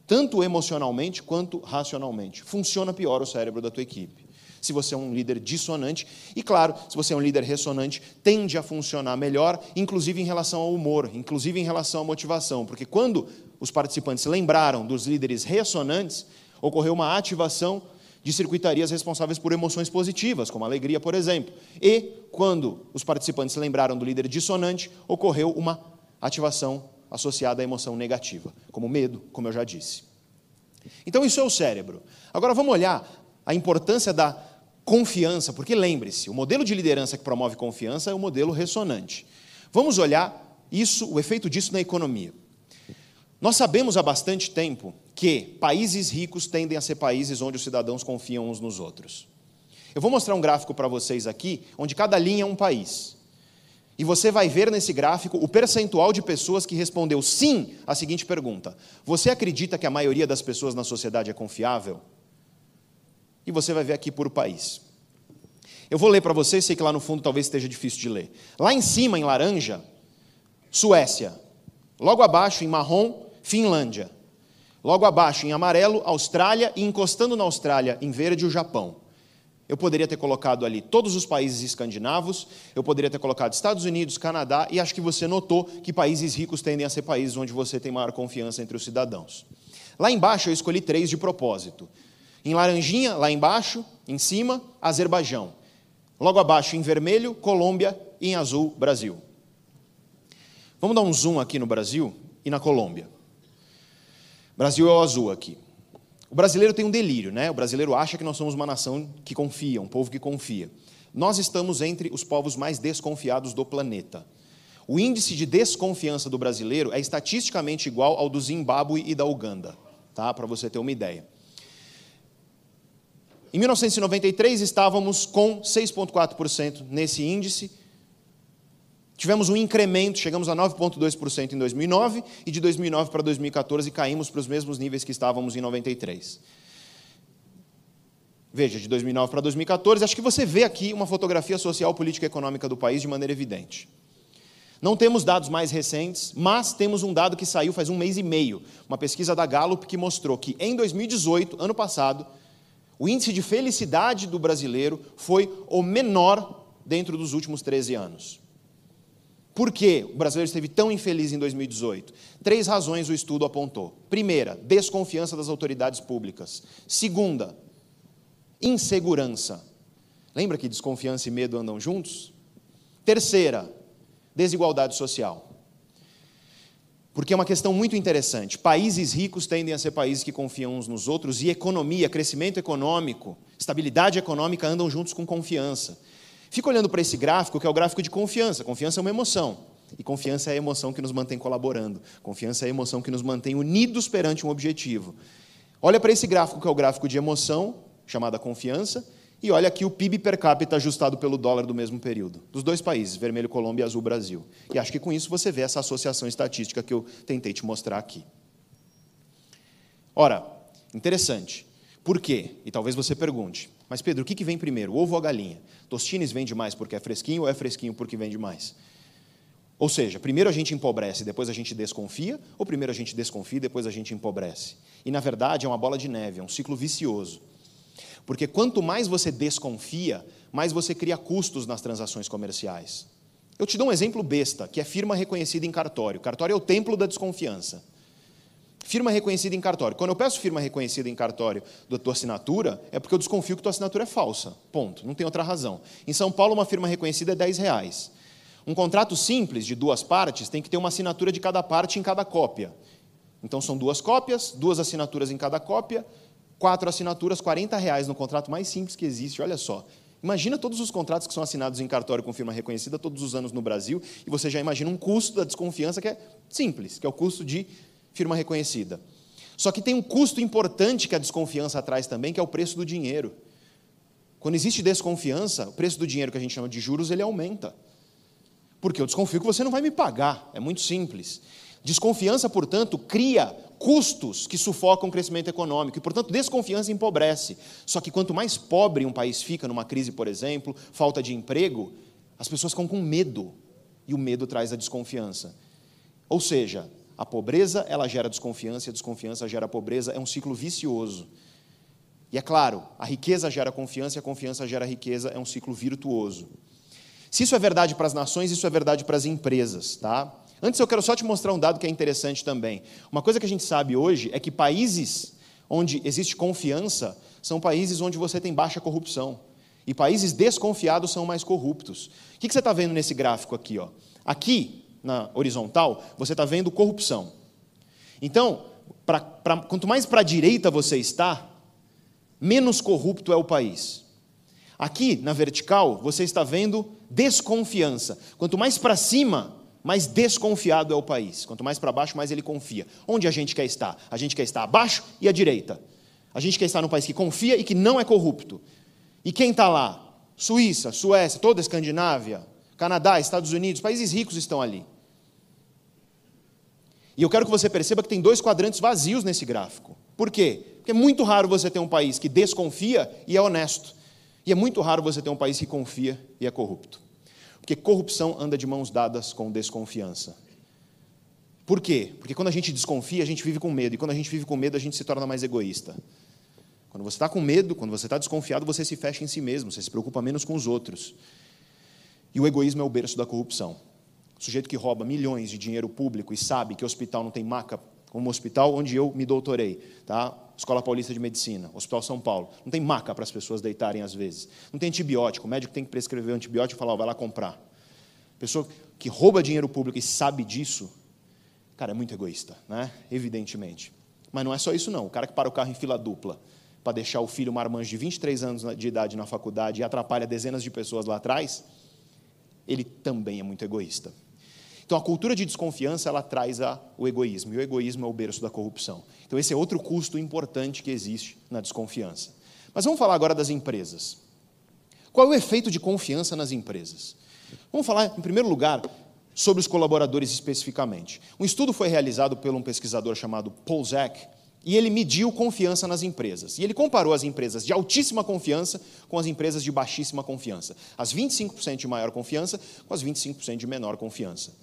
tanto emocionalmente quanto racionalmente. Funciona pior o cérebro da tua equipe. Se você é um líder dissonante, e claro, se você é um líder ressonante, tende a funcionar melhor, inclusive em relação ao humor, inclusive em relação à motivação, porque quando os participantes lembraram dos líderes ressonantes, ocorreu uma ativação de circuitarias responsáveis por emoções positivas, como alegria, por exemplo. E, quando os participantes lembraram do líder dissonante, ocorreu uma ativação associada à emoção negativa, como medo, como eu já disse. Então, isso é o cérebro. Agora, vamos olhar a importância da confiança, porque lembre-se, o modelo de liderança que promove confiança é o modelo ressonante. Vamos olhar isso, o efeito disso na economia. Nós sabemos há bastante tempo que países ricos tendem a ser países onde os cidadãos confiam uns nos outros. Eu vou mostrar um gráfico para vocês aqui, onde cada linha é um país. E você vai ver nesse gráfico o percentual de pessoas que respondeu sim à seguinte pergunta: Você acredita que a maioria das pessoas na sociedade é confiável? E você vai ver aqui por país. Eu vou ler para vocês, sei que lá no fundo talvez esteja difícil de ler. Lá em cima, em laranja, Suécia. Logo abaixo, em marrom, Finlândia. Logo abaixo, em amarelo, Austrália e encostando na Austrália, em verde, o Japão. Eu poderia ter colocado ali todos os países escandinavos, eu poderia ter colocado Estados Unidos, Canadá, e acho que você notou que países ricos tendem a ser países onde você tem maior confiança entre os cidadãos. Lá embaixo eu escolhi três de propósito. Em laranjinha, lá embaixo, em cima, Azerbaijão. Logo abaixo, em vermelho, Colômbia e em azul, Brasil. Vamos dar um zoom aqui no Brasil e na Colômbia. Brasil é o azul aqui. O brasileiro tem um delírio, né? O brasileiro acha que nós somos uma nação que confia, um povo que confia. Nós estamos entre os povos mais desconfiados do planeta. O índice de desconfiança do brasileiro é estatisticamente igual ao do Zimbábue e da Uganda, tá? Para você ter uma ideia. Em 1993 estávamos com 6,4% nesse índice, Tivemos um incremento, chegamos a 9,2% em 2009 e de 2009 para 2014 caímos para os mesmos níveis que estávamos em 93. Veja, de 2009 para 2014, acho que você vê aqui uma fotografia social, política e econômica do país de maneira evidente. Não temos dados mais recentes, mas temos um dado que saiu faz um mês e meio, uma pesquisa da Gallup que mostrou que em 2018, ano passado, o índice de felicidade do brasileiro foi o menor dentro dos últimos 13 anos. Por que o brasileiro esteve tão infeliz em 2018? Três razões o estudo apontou. Primeira, desconfiança das autoridades públicas. Segunda, insegurança. Lembra que desconfiança e medo andam juntos? Terceira, desigualdade social. Porque é uma questão muito interessante. Países ricos tendem a ser países que confiam uns nos outros, e economia, crescimento econômico, estabilidade econômica andam juntos com confiança. Fica olhando para esse gráfico, que é o gráfico de confiança. Confiança é uma emoção. E confiança é a emoção que nos mantém colaborando. Confiança é a emoção que nos mantém unidos perante um objetivo. Olha para esse gráfico, que é o gráfico de emoção, chamada confiança, e olha aqui o PIB per capita ajustado pelo dólar do mesmo período, dos dois países, vermelho Colômbia e azul Brasil. E acho que com isso você vê essa associação estatística que eu tentei te mostrar aqui. Ora, interessante. Por quê? E talvez você pergunte, mas Pedro, o que vem primeiro, ovo ou a galinha? Tostines vende mais porque é fresquinho ou é fresquinho porque vende mais? Ou seja, primeiro a gente empobrece, depois a gente desconfia, ou primeiro a gente desconfia, depois a gente empobrece? E na verdade é uma bola de neve, é um ciclo vicioso. Porque quanto mais você desconfia, mais você cria custos nas transações comerciais. Eu te dou um exemplo besta, que é firma reconhecida em cartório. Cartório é o templo da desconfiança. Firma reconhecida em cartório. Quando eu peço firma reconhecida em cartório da tua assinatura, é porque eu desconfio que tua assinatura é falsa. Ponto. Não tem outra razão. Em São Paulo, uma firma reconhecida é 10 reais. Um contrato simples de duas partes tem que ter uma assinatura de cada parte em cada cópia. Então são duas cópias, duas assinaturas em cada cópia, quatro assinaturas, 40 reais no contrato mais simples que existe. Olha só. Imagina todos os contratos que são assinados em cartório com firma reconhecida todos os anos no Brasil, e você já imagina um custo da desconfiança que é simples, que é o custo de firma reconhecida. Só que tem um custo importante que a desconfiança traz também, que é o preço do dinheiro. Quando existe desconfiança, o preço do dinheiro que a gente chama de juros, ele aumenta. Porque eu desconfio que você não vai me pagar, é muito simples. Desconfiança, portanto, cria custos que sufocam o crescimento econômico e, portanto, desconfiança empobrece. Só que quanto mais pobre um país fica numa crise, por exemplo, falta de emprego, as pessoas ficam com medo e o medo traz a desconfiança. Ou seja, a pobreza, ela gera desconfiança, e a desconfiança gera pobreza, é um ciclo vicioso. E é claro, a riqueza gera confiança e a confiança gera riqueza, é um ciclo virtuoso. Se isso é verdade para as nações, isso é verdade para as empresas, tá? Antes eu quero só te mostrar um dado que é interessante também. Uma coisa que a gente sabe hoje é que países onde existe confiança são países onde você tem baixa corrupção. E países desconfiados são mais corruptos. O que você está vendo nesse gráfico aqui? Ó? Aqui, na horizontal, você está vendo corrupção. Então, pra, pra, quanto mais para a direita você está, menos corrupto é o país. Aqui, na vertical, você está vendo desconfiança. Quanto mais para cima, mais desconfiado é o país. Quanto mais para baixo, mais ele confia. Onde a gente quer estar? A gente quer estar abaixo e à direita. A gente quer estar num país que confia e que não é corrupto. E quem está lá? Suíça, Suécia, toda a Escandinávia, Canadá, Estados Unidos, países ricos estão ali. E eu quero que você perceba que tem dois quadrantes vazios nesse gráfico. Por quê? Porque é muito raro você ter um país que desconfia e é honesto. E é muito raro você ter um país que confia e é corrupto. Porque corrupção anda de mãos dadas com desconfiança. Por quê? Porque quando a gente desconfia, a gente vive com medo. E quando a gente vive com medo, a gente se torna mais egoísta. Quando você está com medo, quando você está desconfiado, você se fecha em si mesmo, você se preocupa menos com os outros. E o egoísmo é o berço da corrupção. O sujeito que rouba milhões de dinheiro público e sabe que o hospital não tem maca como hospital onde eu me doutorei, tá? Escola Paulista de Medicina, Hospital São Paulo. Não tem maca para as pessoas deitarem às vezes. Não tem antibiótico. O médico tem que prescrever antibiótico e falar, oh, vai lá comprar. Pessoa que rouba dinheiro público e sabe disso, cara, é muito egoísta, né? Evidentemente. Mas não é só isso não. O cara que para o carro em fila dupla para deixar o filho marmanjo de 23 anos de idade na faculdade e atrapalha dezenas de pessoas lá atrás, ele também é muito egoísta. Então a cultura de desconfiança ela traz a, o egoísmo, e o egoísmo é o berço da corrupção. Então esse é outro custo importante que existe na desconfiança. Mas vamos falar agora das empresas. Qual é o efeito de confiança nas empresas? Vamos falar, em primeiro lugar, sobre os colaboradores especificamente. Um estudo foi realizado por um pesquisador chamado Paul e ele mediu confiança nas empresas. E ele comparou as empresas de altíssima confiança com as empresas de baixíssima confiança. As 25% de maior confiança com as 25% de menor confiança.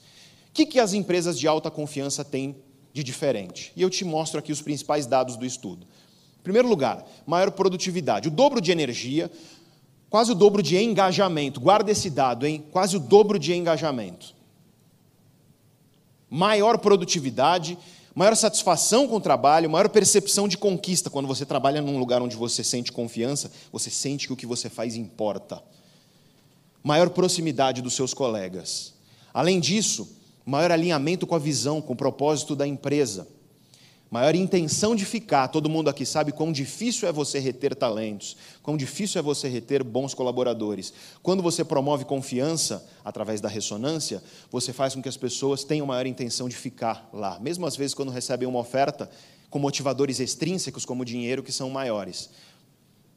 Que, que as empresas de alta confiança têm de diferente? E eu te mostro aqui os principais dados do estudo. Em primeiro lugar, maior produtividade, o dobro de energia, quase o dobro de engajamento. Guarda esse dado, hein? Quase o dobro de engajamento. Maior produtividade, maior satisfação com o trabalho, maior percepção de conquista. Quando você trabalha num lugar onde você sente confiança, você sente que o que você faz importa. Maior proximidade dos seus colegas. Além disso, maior alinhamento com a visão, com o propósito da empresa maior intenção de ficar. Todo mundo aqui sabe quão difícil é você reter talentos, quão difícil é você reter bons colaboradores. Quando você promove confiança através da ressonância, você faz com que as pessoas tenham maior intenção de ficar lá, mesmo às vezes quando recebem uma oferta com motivadores extrínsecos como dinheiro que são maiores.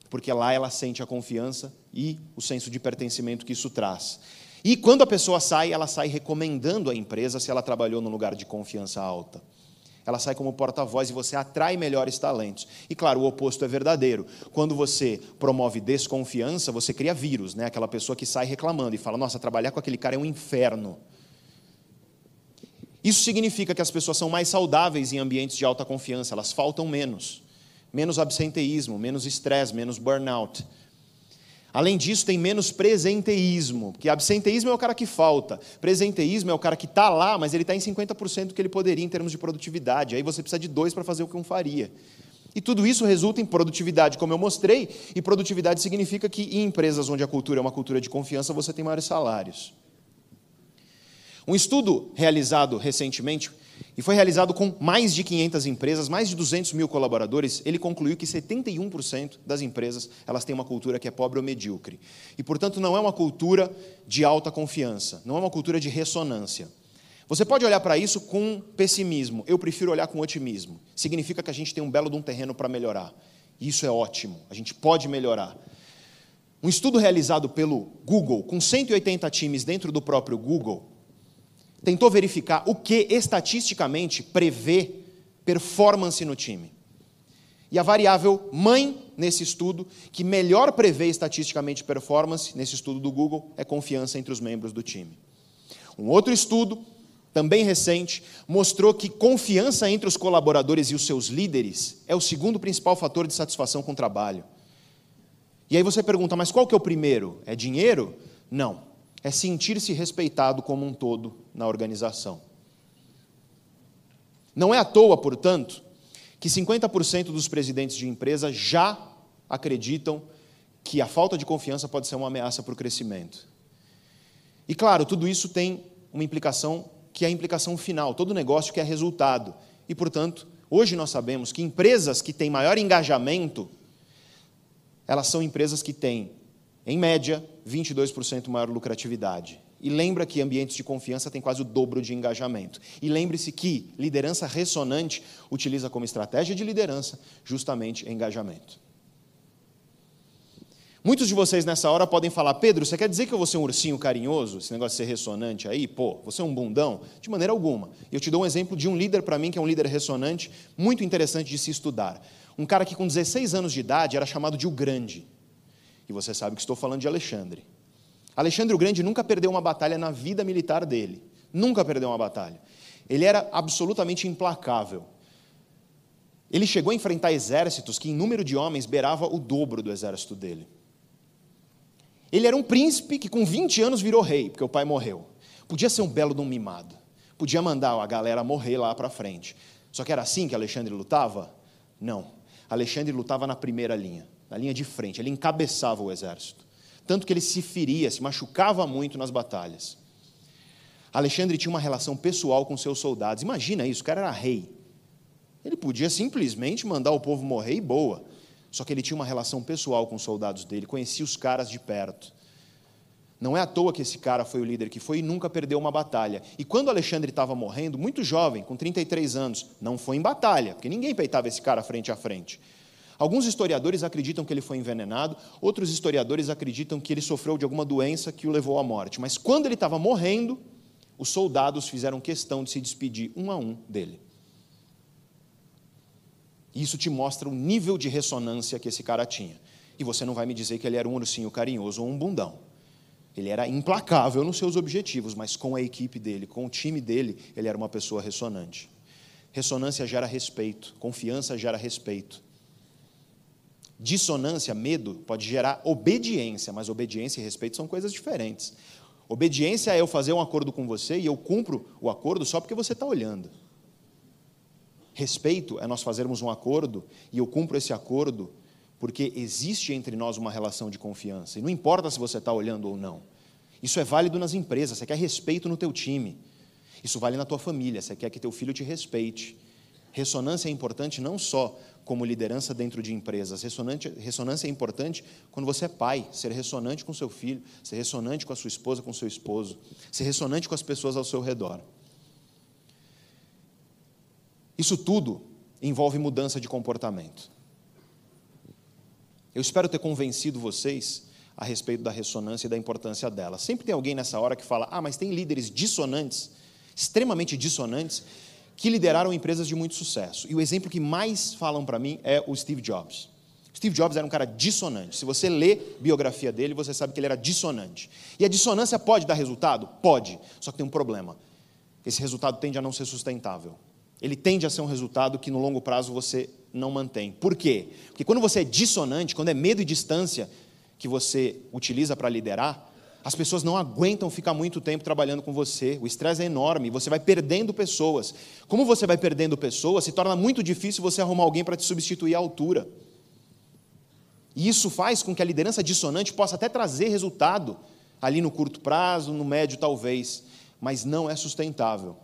Porque lá ela sente a confiança e o senso de pertencimento que isso traz. E quando a pessoa sai, ela sai recomendando a empresa se ela trabalhou num lugar de confiança alta ela sai como porta-voz e você atrai melhores talentos. E claro, o oposto é verdadeiro. Quando você promove desconfiança, você cria vírus, né? Aquela pessoa que sai reclamando e fala: "Nossa, trabalhar com aquele cara é um inferno". Isso significa que as pessoas são mais saudáveis em ambientes de alta confiança, elas faltam menos. Menos absenteísmo, menos estresse, menos burnout. Além disso, tem menos presenteísmo, porque absenteísmo é o cara que falta, presenteísmo é o cara que está lá, mas ele está em 50% do que ele poderia em termos de produtividade. Aí você precisa de dois para fazer o que um faria. E tudo isso resulta em produtividade, como eu mostrei, e produtividade significa que em empresas onde a cultura é uma cultura de confiança, você tem maiores salários. Um estudo realizado recentemente, e foi realizado com mais de 500 empresas, mais de 200 mil colaboradores, ele concluiu que 71% das empresas elas têm uma cultura que é pobre ou medíocre. E, portanto, não é uma cultura de alta confiança, não é uma cultura de ressonância. Você pode olhar para isso com pessimismo, eu prefiro olhar com otimismo. Significa que a gente tem um belo de um terreno para melhorar. Isso é ótimo, a gente pode melhorar. Um estudo realizado pelo Google, com 180 times dentro do próprio Google, tentou verificar o que estatisticamente prevê performance no time. E a variável mãe nesse estudo, que melhor prevê estatisticamente performance, nesse estudo do Google, é confiança entre os membros do time. Um outro estudo também recente, mostrou que confiança entre os colaboradores e os seus líderes é o segundo principal fator de satisfação com o trabalho. E aí você pergunta, mas qual que é o primeiro? É dinheiro? Não. É sentir-se respeitado como um todo na organização. Não é à toa, portanto, que 50% dos presidentes de empresa já acreditam que a falta de confiança pode ser uma ameaça para o crescimento. E claro, tudo isso tem uma implicação que é a implicação final, todo negócio que é resultado. E, portanto, hoje nós sabemos que empresas que têm maior engajamento, elas são empresas que têm, em média, 22% maior lucratividade. E lembra que ambientes de confiança têm quase o dobro de engajamento. E lembre-se que liderança ressonante utiliza como estratégia de liderança justamente engajamento. Muitos de vocês nessa hora podem falar, Pedro, você quer dizer que eu vou ser um ursinho carinhoso? Esse negócio de ser ressonante aí? Pô, você é um bundão? De maneira alguma. Eu te dou um exemplo de um líder para mim, que é um líder ressonante, muito interessante de se estudar. Um cara que com 16 anos de idade era chamado de o Grande. E você sabe que estou falando de Alexandre. Alexandre o Grande nunca perdeu uma batalha na vida militar dele. Nunca perdeu uma batalha. Ele era absolutamente implacável. Ele chegou a enfrentar exércitos que, em número de homens, beirava o dobro do exército dele. Ele era um príncipe que com 20 anos virou rei, porque o pai morreu. Podia ser um belo de um mimado. Podia mandar a galera morrer lá para frente. Só que era assim que Alexandre lutava? Não. Alexandre lutava na primeira linha, na linha de frente. Ele encabeçava o exército. Tanto que ele se feria, se machucava muito nas batalhas. Alexandre tinha uma relação pessoal com seus soldados. Imagina isso, o cara era rei. Ele podia simplesmente mandar o povo morrer e boa. Só que ele tinha uma relação pessoal com os soldados dele, conhecia os caras de perto. Não é à toa que esse cara foi o líder que foi e nunca perdeu uma batalha. E quando Alexandre estava morrendo, muito jovem, com 33 anos, não foi em batalha, porque ninguém peitava esse cara frente a frente. Alguns historiadores acreditam que ele foi envenenado, outros historiadores acreditam que ele sofreu de alguma doença que o levou à morte. Mas quando ele estava morrendo, os soldados fizeram questão de se despedir um a um dele. Isso te mostra o nível de ressonância que esse cara tinha. E você não vai me dizer que ele era um ursinho carinhoso ou um bundão. Ele era implacável nos seus objetivos, mas com a equipe dele, com o time dele, ele era uma pessoa ressonante. Ressonância gera respeito, confiança gera respeito. Dissonância, medo, pode gerar obediência, mas obediência e respeito são coisas diferentes. Obediência é eu fazer um acordo com você e eu cumpro o acordo só porque você está olhando. Respeito é nós fazermos um acordo e eu cumpro esse acordo porque existe entre nós uma relação de confiança. E não importa se você está olhando ou não. Isso é válido nas empresas. Você quer respeito no teu time. Isso vale na tua família. Você quer que teu filho te respeite. Ressonância é importante não só como liderança dentro de empresas. Ressonância é importante quando você é pai, ser ressonante com seu filho, ser ressonante com a sua esposa, com seu esposo, ser ressonante com as pessoas ao seu redor. Isso tudo envolve mudança de comportamento. Eu espero ter convencido vocês a respeito da ressonância e da importância dela. Sempre tem alguém nessa hora que fala: ah, mas tem líderes dissonantes, extremamente dissonantes, que lideraram empresas de muito sucesso. E o exemplo que mais falam para mim é o Steve Jobs. Steve Jobs era um cara dissonante. Se você lê biografia dele, você sabe que ele era dissonante. E a dissonância pode dar resultado? Pode. Só que tem um problema. Esse resultado tende a não ser sustentável ele tende a ser um resultado que no longo prazo você não mantém. Por quê? Porque quando você é dissonante, quando é medo e distância, que você utiliza para liderar, as pessoas não aguentam ficar muito tempo trabalhando com você. O estresse é enorme, você vai perdendo pessoas. Como você vai perdendo pessoas, se torna muito difícil você arrumar alguém para te substituir à altura. E isso faz com que a liderança dissonante possa até trazer resultado ali no curto prazo, no médio talvez, mas não é sustentável.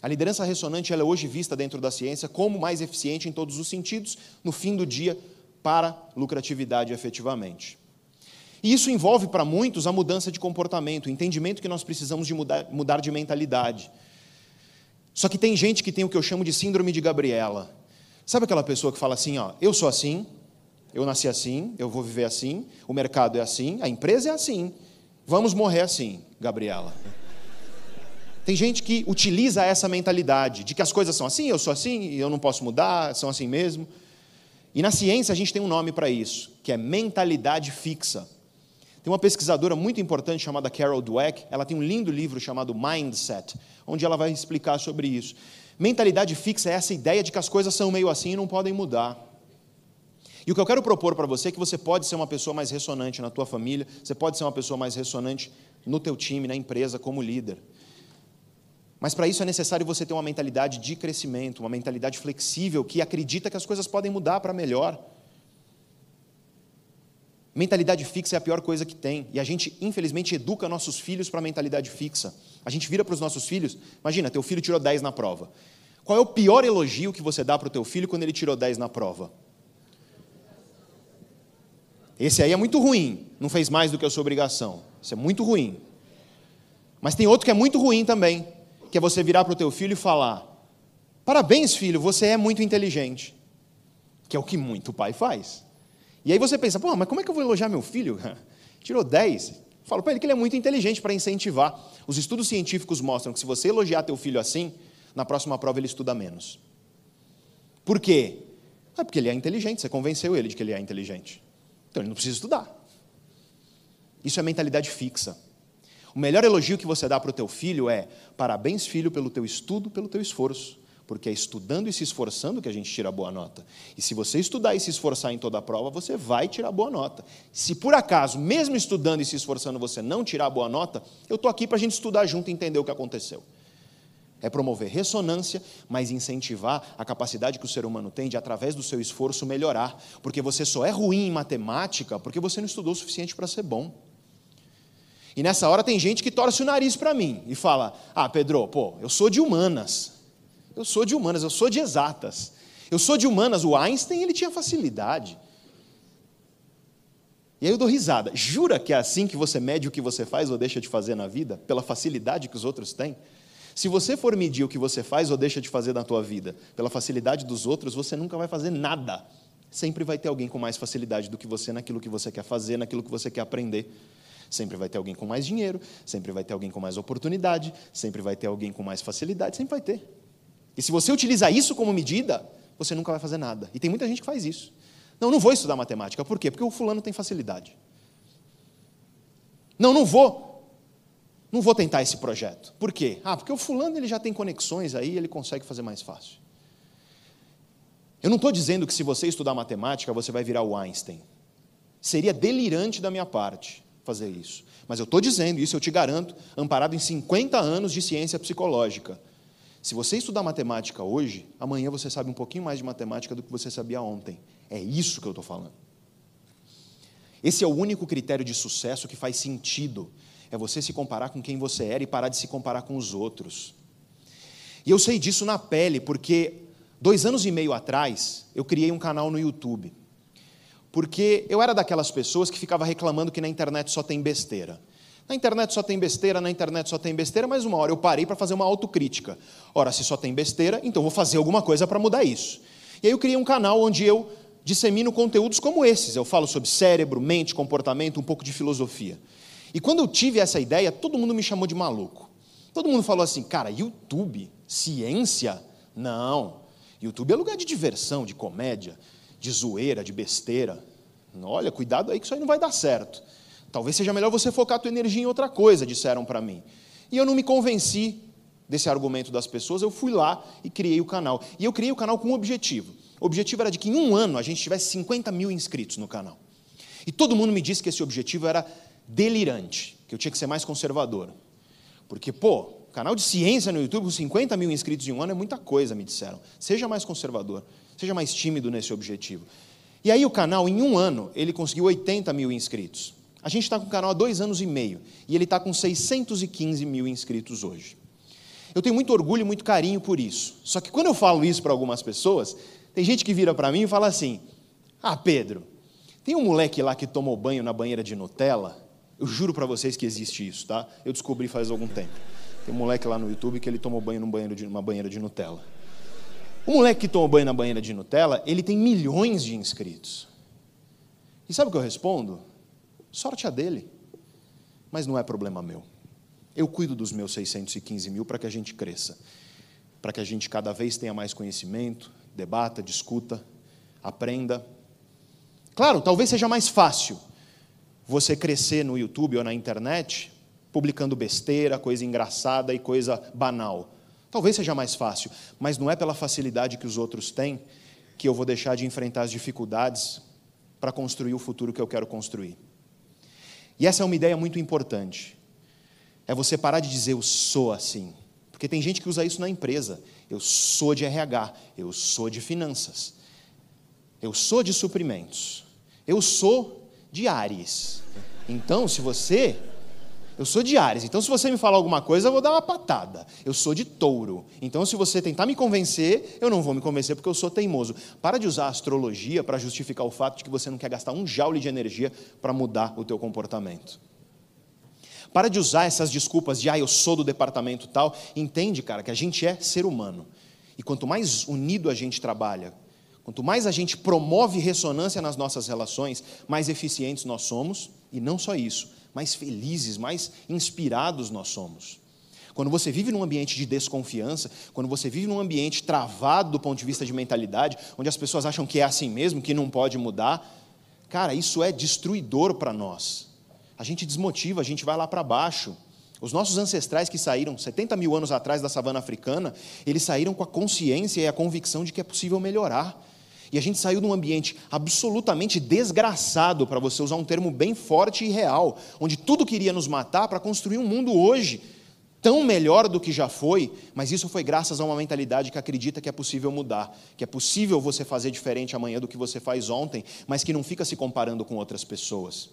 A liderança ressonante é hoje vista dentro da ciência como mais eficiente em todos os sentidos, no fim do dia, para lucratividade efetivamente. E isso envolve para muitos a mudança de comportamento, o entendimento que nós precisamos de mudar, mudar de mentalidade. Só que tem gente que tem o que eu chamo de síndrome de Gabriela. Sabe aquela pessoa que fala assim, ó, eu sou assim, eu nasci assim, eu vou viver assim, o mercado é assim, a empresa é assim, vamos morrer assim, Gabriela. Tem gente que utiliza essa mentalidade de que as coisas são assim, eu sou assim, eu não posso mudar, são assim mesmo. E na ciência a gente tem um nome para isso, que é mentalidade fixa. Tem uma pesquisadora muito importante chamada Carol Dweck, ela tem um lindo livro chamado Mindset, onde ela vai explicar sobre isso. Mentalidade fixa é essa ideia de que as coisas são meio assim e não podem mudar. E o que eu quero propor para você é que você pode ser uma pessoa mais ressonante na tua família, você pode ser uma pessoa mais ressonante no teu time, na empresa, como líder. Mas para isso é necessário você ter uma mentalidade de crescimento, uma mentalidade flexível, que acredita que as coisas podem mudar para melhor. Mentalidade fixa é a pior coisa que tem. E a gente, infelizmente, educa nossos filhos para a mentalidade fixa. A gente vira para os nossos filhos. Imagina, teu filho tirou 10 na prova. Qual é o pior elogio que você dá para o teu filho quando ele tirou 10 na prova? Esse aí é muito ruim. Não fez mais do que a sua obrigação. Isso é muito ruim. Mas tem outro que é muito ruim também, que é você virar para o teu filho e falar: Parabéns, filho, você é muito inteligente. Que é o que muito pai faz. E aí você pensa, pô, mas como é que eu vou elogiar meu filho? Tirou 10. Falo para ele que ele é muito inteligente para incentivar. Os estudos científicos mostram que se você elogiar teu filho assim, na próxima prova ele estuda menos. Por quê? É porque ele é inteligente, você convenceu ele de que ele é inteligente. Então ele não precisa estudar. Isso é mentalidade fixa. O melhor elogio que você dá para o teu filho é: parabéns, filho, pelo teu estudo, pelo teu esforço porque é estudando e se esforçando que a gente tira boa nota. E se você estudar e se esforçar em toda a prova, você vai tirar boa nota. Se por acaso, mesmo estudando e se esforçando, você não tirar boa nota, eu estou aqui para a gente estudar junto e entender o que aconteceu. É promover ressonância, mas incentivar a capacidade que o ser humano tem de, através do seu esforço, melhorar. Porque você só é ruim em matemática porque você não estudou o suficiente para ser bom. E nessa hora tem gente que torce o nariz para mim e fala: Ah, Pedro, pô, eu sou de humanas. Eu sou de humanas, eu sou de exatas. Eu sou de humanas, o Einstein ele tinha facilidade. E aí eu dou risada. Jura que é assim que você mede o que você faz ou deixa de fazer na vida? Pela facilidade que os outros têm? Se você for medir o que você faz ou deixa de fazer na tua vida pela facilidade dos outros, você nunca vai fazer nada. Sempre vai ter alguém com mais facilidade do que você naquilo que você quer fazer, naquilo que você quer aprender. Sempre vai ter alguém com mais dinheiro, sempre vai ter alguém com mais oportunidade, sempre vai ter alguém com mais facilidade, sempre vai ter. E se você utilizar isso como medida, você nunca vai fazer nada. E tem muita gente que faz isso. Não, não vou estudar matemática. Por quê? Porque o fulano tem facilidade. Não, não vou. Não vou tentar esse projeto. Por quê? Ah, porque o fulano ele já tem conexões aí, ele consegue fazer mais fácil. Eu não estou dizendo que se você estudar matemática, você vai virar o Einstein. Seria delirante da minha parte fazer isso. Mas eu estou dizendo, isso eu te garanto, amparado em 50 anos de ciência psicológica se você estudar matemática hoje, amanhã você sabe um pouquinho mais de matemática do que você sabia ontem. É isso que eu estou falando. Esse é o único critério de sucesso que faz sentido. É você se comparar com quem você era e parar de se comparar com os outros. E eu sei disso na pele, porque dois anos e meio atrás eu criei um canal no YouTube. Porque eu era daquelas pessoas que ficava reclamando que na internet só tem besteira. Na internet só tem besteira, na internet só tem besteira, mas uma hora eu parei para fazer uma autocrítica. Ora, se só tem besteira, então vou fazer alguma coisa para mudar isso. E aí eu criei um canal onde eu dissemino conteúdos como esses. Eu falo sobre cérebro, mente, comportamento, um pouco de filosofia. E quando eu tive essa ideia, todo mundo me chamou de maluco. Todo mundo falou assim, cara, YouTube, ciência? Não. YouTube é lugar de diversão, de comédia, de zoeira, de besteira. Olha, cuidado aí que isso aí não vai dar certo. Talvez seja melhor você focar a tua energia em outra coisa, disseram para mim. E eu não me convenci desse argumento das pessoas, eu fui lá e criei o canal. E eu criei o canal com um objetivo. O objetivo era de que em um ano a gente tivesse 50 mil inscritos no canal. E todo mundo me disse que esse objetivo era delirante, que eu tinha que ser mais conservador. Porque, pô, canal de ciência no YouTube com 50 mil inscritos em um ano é muita coisa, me disseram. Seja mais conservador, seja mais tímido nesse objetivo. E aí o canal, em um ano, ele conseguiu 80 mil inscritos. A gente está com o canal há dois anos e meio, e ele está com 615 mil inscritos hoje. Eu tenho muito orgulho e muito carinho por isso. Só que quando eu falo isso para algumas pessoas, tem gente que vira para mim e fala assim: Ah, Pedro, tem um moleque lá que tomou banho na banheira de Nutella. Eu juro para vocês que existe isso, tá? Eu descobri faz algum tempo. Tem um moleque lá no YouTube que ele tomou banho numa banheira de Nutella. O moleque que tomou banho na banheira de Nutella, ele tem milhões de inscritos. E sabe o que eu respondo? Sorte a dele. Mas não é problema meu. Eu cuido dos meus 615 mil para que a gente cresça, para que a gente cada vez tenha mais conhecimento, debata, discuta, aprenda. Claro, talvez seja mais fácil você crescer no YouTube ou na internet publicando besteira, coisa engraçada e coisa banal. Talvez seja mais fácil, mas não é pela facilidade que os outros têm que eu vou deixar de enfrentar as dificuldades para construir o futuro que eu quero construir. E essa é uma ideia muito importante. É você parar de dizer eu sou assim. Porque tem gente que usa isso na empresa. Eu sou de RH, eu sou de finanças, eu sou de suprimentos, eu sou de Ares. Então, se você eu sou de Ares, então se você me falar alguma coisa, eu vou dar uma patada. Eu sou de touro. Então, se você tentar me convencer, eu não vou me convencer porque eu sou teimoso. Para de usar a astrologia para justificar o fato de que você não quer gastar um joule de energia para mudar o teu comportamento. Para de usar essas desculpas de, ah, eu sou do departamento tal. Entende, cara, que a gente é ser humano. E quanto mais unido a gente trabalha, quanto mais a gente promove ressonância nas nossas relações, mais eficientes nós somos. E não só isso, mais felizes, mais inspirados nós somos. Quando você vive num ambiente de desconfiança, quando você vive num ambiente travado do ponto de vista de mentalidade, onde as pessoas acham que é assim mesmo, que não pode mudar, cara, isso é destruidor para nós. A gente desmotiva, a gente vai lá para baixo. Os nossos ancestrais que saíram 70 mil anos atrás da savana africana, eles saíram com a consciência e a convicção de que é possível melhorar. E a gente saiu de um ambiente absolutamente desgraçado, para você usar um termo bem forte e real, onde tudo queria nos matar para construir um mundo hoje tão melhor do que já foi, mas isso foi graças a uma mentalidade que acredita que é possível mudar, que é possível você fazer diferente amanhã do que você faz ontem, mas que não fica se comparando com outras pessoas.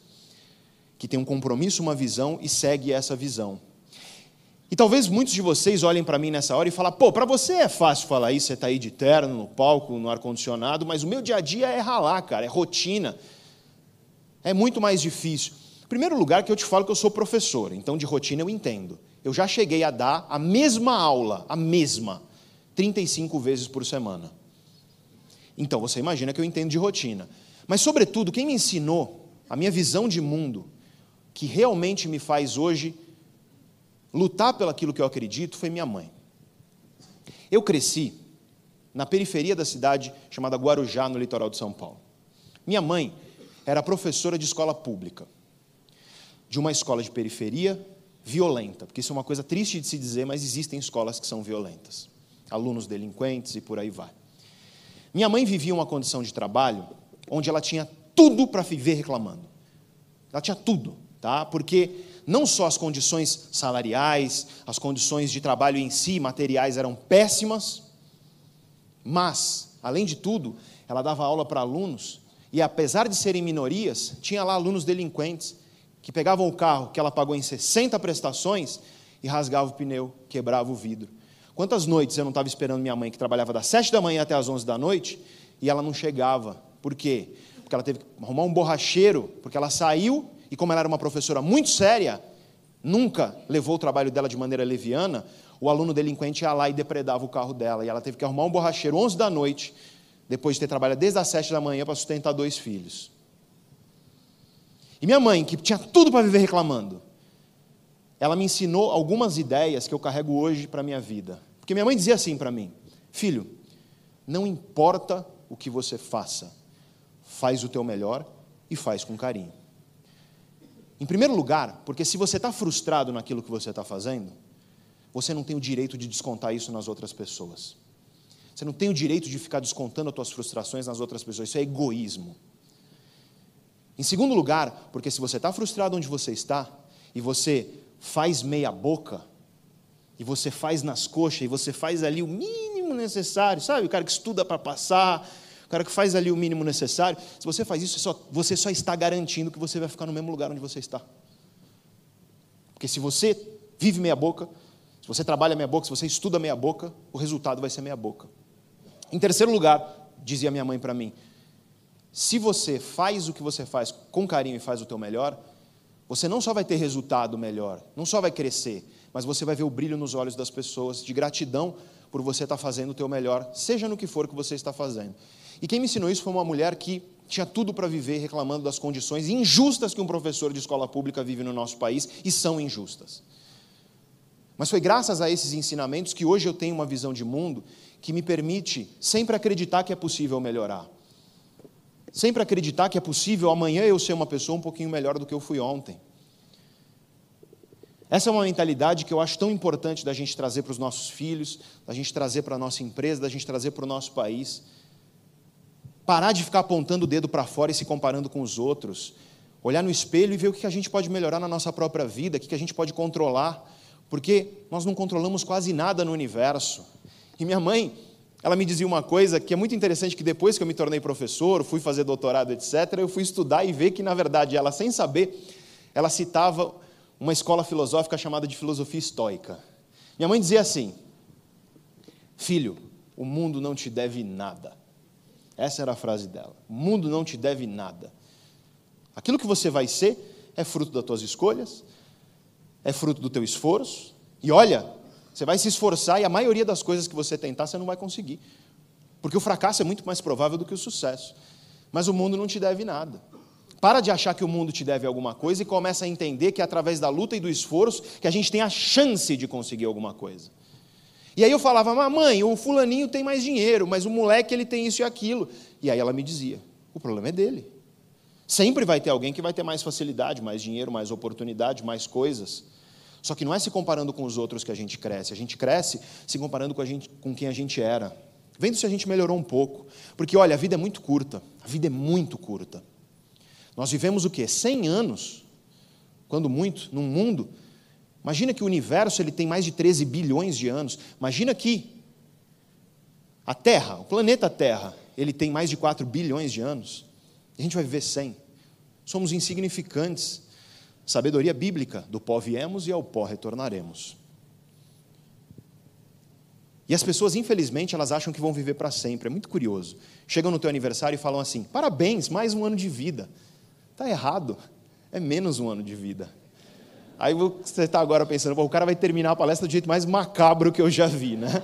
Que tem um compromisso, uma visão e segue essa visão. E talvez muitos de vocês olhem para mim nessa hora e falem: pô, para você é fácil falar isso, você está aí de terno, no palco, no ar-condicionado, mas o meu dia a dia é ralar, cara, é rotina. É muito mais difícil. Primeiro lugar, que eu te falo que eu sou professor, então de rotina eu entendo. Eu já cheguei a dar a mesma aula, a mesma, 35 vezes por semana. Então você imagina que eu entendo de rotina. Mas, sobretudo, quem me ensinou a minha visão de mundo, que realmente me faz hoje lutar pelo aquilo que eu acredito foi minha mãe. Eu cresci na periferia da cidade chamada Guarujá, no litoral de São Paulo. Minha mãe era professora de escola pública, de uma escola de periferia violenta, porque isso é uma coisa triste de se dizer, mas existem escolas que são violentas, alunos delinquentes e por aí vai. Minha mãe vivia uma condição de trabalho onde ela tinha tudo para viver reclamando. Ela tinha tudo, tá? Porque não só as condições salariais, as condições de trabalho em si, materiais, eram péssimas, mas, além de tudo, ela dava aula para alunos, e apesar de serem minorias, tinha lá alunos delinquentes que pegavam o carro que ela pagou em 60 prestações e rasgava o pneu, quebrava o vidro. Quantas noites eu não estava esperando minha mãe, que trabalhava das 7 da manhã até as 11 da noite, e ela não chegava. Por quê? Porque ela teve que arrumar um borracheiro, porque ela saiu e como ela era uma professora muito séria, nunca levou o trabalho dela de maneira leviana, o aluno delinquente ia lá e depredava o carro dela. E ela teve que arrumar um borracheiro 11 da noite, depois de ter trabalhado desde as 7 da manhã para sustentar dois filhos. E minha mãe, que tinha tudo para viver reclamando, ela me ensinou algumas ideias que eu carrego hoje para a minha vida. Porque minha mãe dizia assim para mim: Filho, não importa o que você faça, faz o teu melhor e faz com carinho. Em primeiro lugar, porque se você está frustrado naquilo que você está fazendo, você não tem o direito de descontar isso nas outras pessoas. Você não tem o direito de ficar descontando as suas frustrações nas outras pessoas. Isso é egoísmo. Em segundo lugar, porque se você está frustrado onde você está e você faz meia boca, e você faz nas coxas, e você faz ali o mínimo necessário, sabe? O cara que estuda para passar, o cara que faz ali o mínimo necessário. Se você faz isso, você só, você só está garantindo que você vai ficar no mesmo lugar onde você está. Porque se você vive meia boca, se você trabalha meia boca, se você estuda meia boca, o resultado vai ser meia boca. Em terceiro lugar, dizia minha mãe para mim, se você faz o que você faz com carinho e faz o teu melhor, você não só vai ter resultado melhor, não só vai crescer, mas você vai ver o brilho nos olhos das pessoas de gratidão por você estar fazendo o teu melhor, seja no que for que você está fazendo. E quem me ensinou isso foi uma mulher que tinha tudo para viver reclamando das condições injustas que um professor de escola pública vive no nosso país, e são injustas. Mas foi graças a esses ensinamentos que hoje eu tenho uma visão de mundo que me permite sempre acreditar que é possível melhorar. Sempre acreditar que é possível amanhã eu ser uma pessoa um pouquinho melhor do que eu fui ontem. Essa é uma mentalidade que eu acho tão importante da gente trazer para os nossos filhos, da gente trazer para a nossa empresa, da gente trazer para o nosso país. Parar de ficar apontando o dedo para fora e se comparando com os outros. Olhar no espelho e ver o que a gente pode melhorar na nossa própria vida, o que a gente pode controlar. Porque nós não controlamos quase nada no universo. E minha mãe, ela me dizia uma coisa que é muito interessante, que depois que eu me tornei professor, fui fazer doutorado, etc., eu fui estudar e ver que, na verdade, ela, sem saber, ela citava uma escola filosófica chamada de filosofia estoica. Minha mãe dizia assim: Filho, o mundo não te deve nada. Essa era a frase dela. O mundo não te deve nada. Aquilo que você vai ser é fruto das tuas escolhas, é fruto do teu esforço. E olha, você vai se esforçar e a maioria das coisas que você tentar você não vai conseguir. Porque o fracasso é muito mais provável do que o sucesso. Mas o mundo não te deve nada. Para de achar que o mundo te deve alguma coisa e começa a entender que é através da luta e do esforço que a gente tem a chance de conseguir alguma coisa. E aí eu falava, mamãe, o fulaninho tem mais dinheiro, mas o moleque ele tem isso e aquilo. E aí ela me dizia, o problema é dele. Sempre vai ter alguém que vai ter mais facilidade, mais dinheiro, mais oportunidade, mais coisas. Só que não é se comparando com os outros que a gente cresce, a gente cresce se comparando com, a gente, com quem a gente era. Vendo se a gente melhorou um pouco. Porque, olha, a vida é muito curta. A vida é muito curta. Nós vivemos o quê? 100 anos, quando muito, num mundo. Imagina que o universo ele tem mais de 13 bilhões de anos. Imagina que a Terra, o planeta Terra, ele tem mais de 4 bilhões de anos. A gente vai viver 100. Somos insignificantes. Sabedoria bíblica: do pó viemos e ao pó retornaremos. E as pessoas, infelizmente, elas acham que vão viver para sempre. É muito curioso. Chegam no teu aniversário e falam assim: parabéns, mais um ano de vida. Está errado. É menos um ano de vida. Aí você está agora pensando, o cara vai terminar a palestra do jeito mais macabro que eu já vi, né?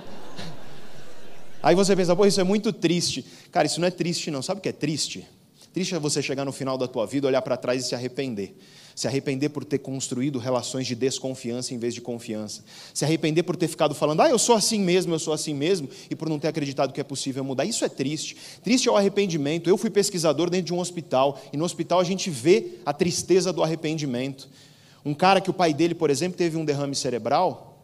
Aí você pensa, pô, isso é muito triste. Cara, isso não é triste, não. Sabe o que é triste? Triste é você chegar no final da tua vida, olhar para trás e se arrepender. Se arrepender por ter construído relações de desconfiança em vez de confiança. Se arrepender por ter ficado falando, ah, eu sou assim mesmo, eu sou assim mesmo, e por não ter acreditado que é possível mudar. Isso é triste. Triste é o arrependimento. Eu fui pesquisador dentro de um hospital, e no hospital a gente vê a tristeza do arrependimento. Um cara que o pai dele, por exemplo, teve um derrame cerebral,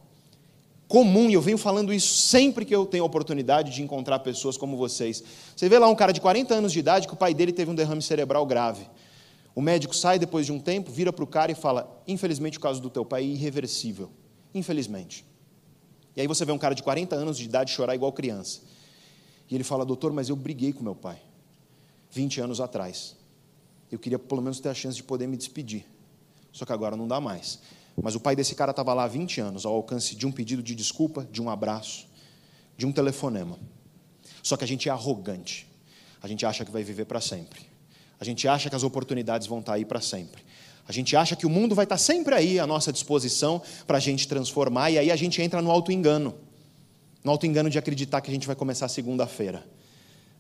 comum, e eu venho falando isso sempre que eu tenho a oportunidade de encontrar pessoas como vocês. Você vê lá um cara de 40 anos de idade que o pai dele teve um derrame cerebral grave. O médico sai depois de um tempo, vira para o cara e fala: Infelizmente, o caso do teu pai é irreversível. Infelizmente. E aí você vê um cara de 40 anos de idade chorar igual criança. E ele fala: Doutor, mas eu briguei com meu pai 20 anos atrás. Eu queria pelo menos ter a chance de poder me despedir. Só que agora não dá mais. Mas o pai desse cara estava lá há 20 anos, ao alcance de um pedido de desculpa, de um abraço, de um telefonema. Só que a gente é arrogante. A gente acha que vai viver para sempre. A gente acha que as oportunidades vão estar aí para sempre. A gente acha que o mundo vai estar sempre aí à nossa disposição para a gente transformar, e aí a gente entra no auto-engano. No auto-engano de acreditar que a gente vai começar segunda-feira.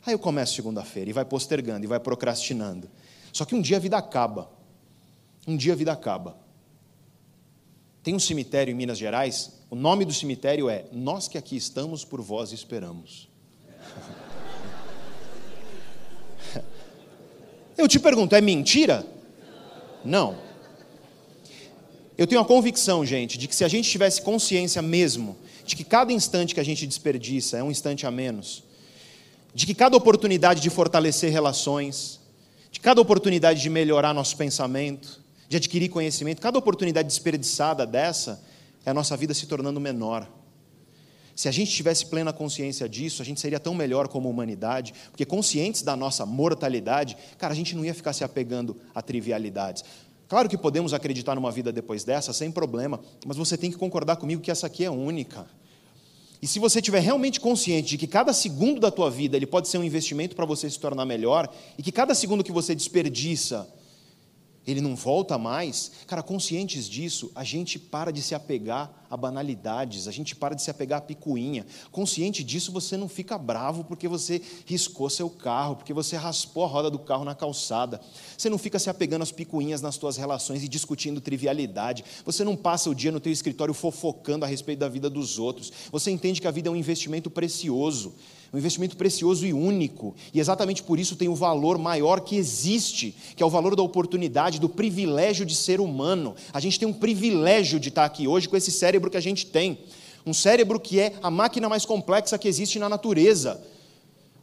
Aí eu começo segunda-feira e vai postergando e vai procrastinando. Só que um dia a vida acaba. Um dia a vida acaba. Tem um cemitério em Minas Gerais, o nome do cemitério é Nós que aqui estamos por vós esperamos. Eu te pergunto, é mentira? Não. Eu tenho a convicção, gente, de que se a gente tivesse consciência mesmo de que cada instante que a gente desperdiça é um instante a menos, de que cada oportunidade de fortalecer relações, de cada oportunidade de melhorar nosso pensamento, de adquirir conhecimento, cada oportunidade desperdiçada dessa, é a nossa vida se tornando menor. Se a gente tivesse plena consciência disso, a gente seria tão melhor como humanidade, porque conscientes da nossa mortalidade, cara, a gente não ia ficar se apegando a trivialidades. Claro que podemos acreditar numa vida depois dessa, sem problema, mas você tem que concordar comigo que essa aqui é única. E se você estiver realmente consciente de que cada segundo da tua vida ele pode ser um investimento para você se tornar melhor, e que cada segundo que você desperdiça ele não volta mais. Cara, conscientes disso, a gente para de se apegar a banalidades, a gente para de se apegar a picuinha. Consciente disso, você não fica bravo porque você riscou seu carro, porque você raspou a roda do carro na calçada. Você não fica se apegando às picuinhas nas suas relações e discutindo trivialidade. Você não passa o dia no teu escritório fofocando a respeito da vida dos outros. Você entende que a vida é um investimento precioso um investimento precioso e único, e exatamente por isso tem o valor maior que existe, que é o valor da oportunidade, do privilégio de ser humano. A gente tem um privilégio de estar aqui hoje com esse cérebro que a gente tem. Um cérebro que é a máquina mais complexa que existe na natureza.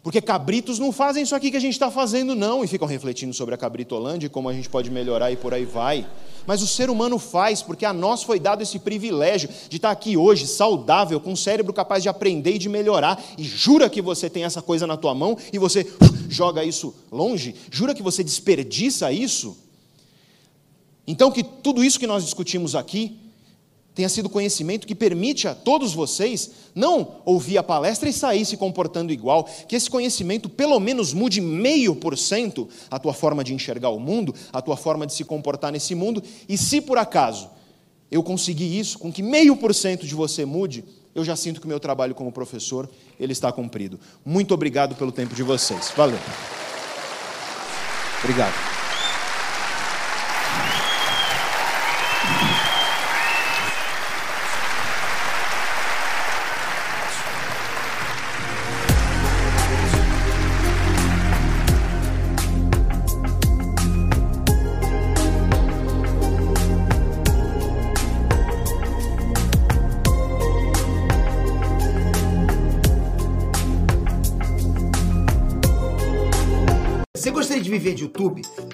Porque cabritos não fazem isso aqui que a gente está fazendo, não, e ficam refletindo sobre a cabritolândia e como a gente pode melhorar e por aí vai. Mas o ser humano faz, porque a nós foi dado esse privilégio de estar aqui hoje, saudável, com um cérebro capaz de aprender e de melhorar. E jura que você tem essa coisa na tua mão e você joga isso longe? Jura que você desperdiça isso? Então, que tudo isso que nós discutimos aqui tenha sido conhecimento que permite a todos vocês não ouvir a palestra e sair se comportando igual, que esse conhecimento pelo menos mude meio por cento a tua forma de enxergar o mundo, a tua forma de se comportar nesse mundo, e se por acaso eu conseguir isso, com que meio por cento de você mude, eu já sinto que o meu trabalho como professor ele está cumprido. Muito obrigado pelo tempo de vocês. Valeu. Obrigado.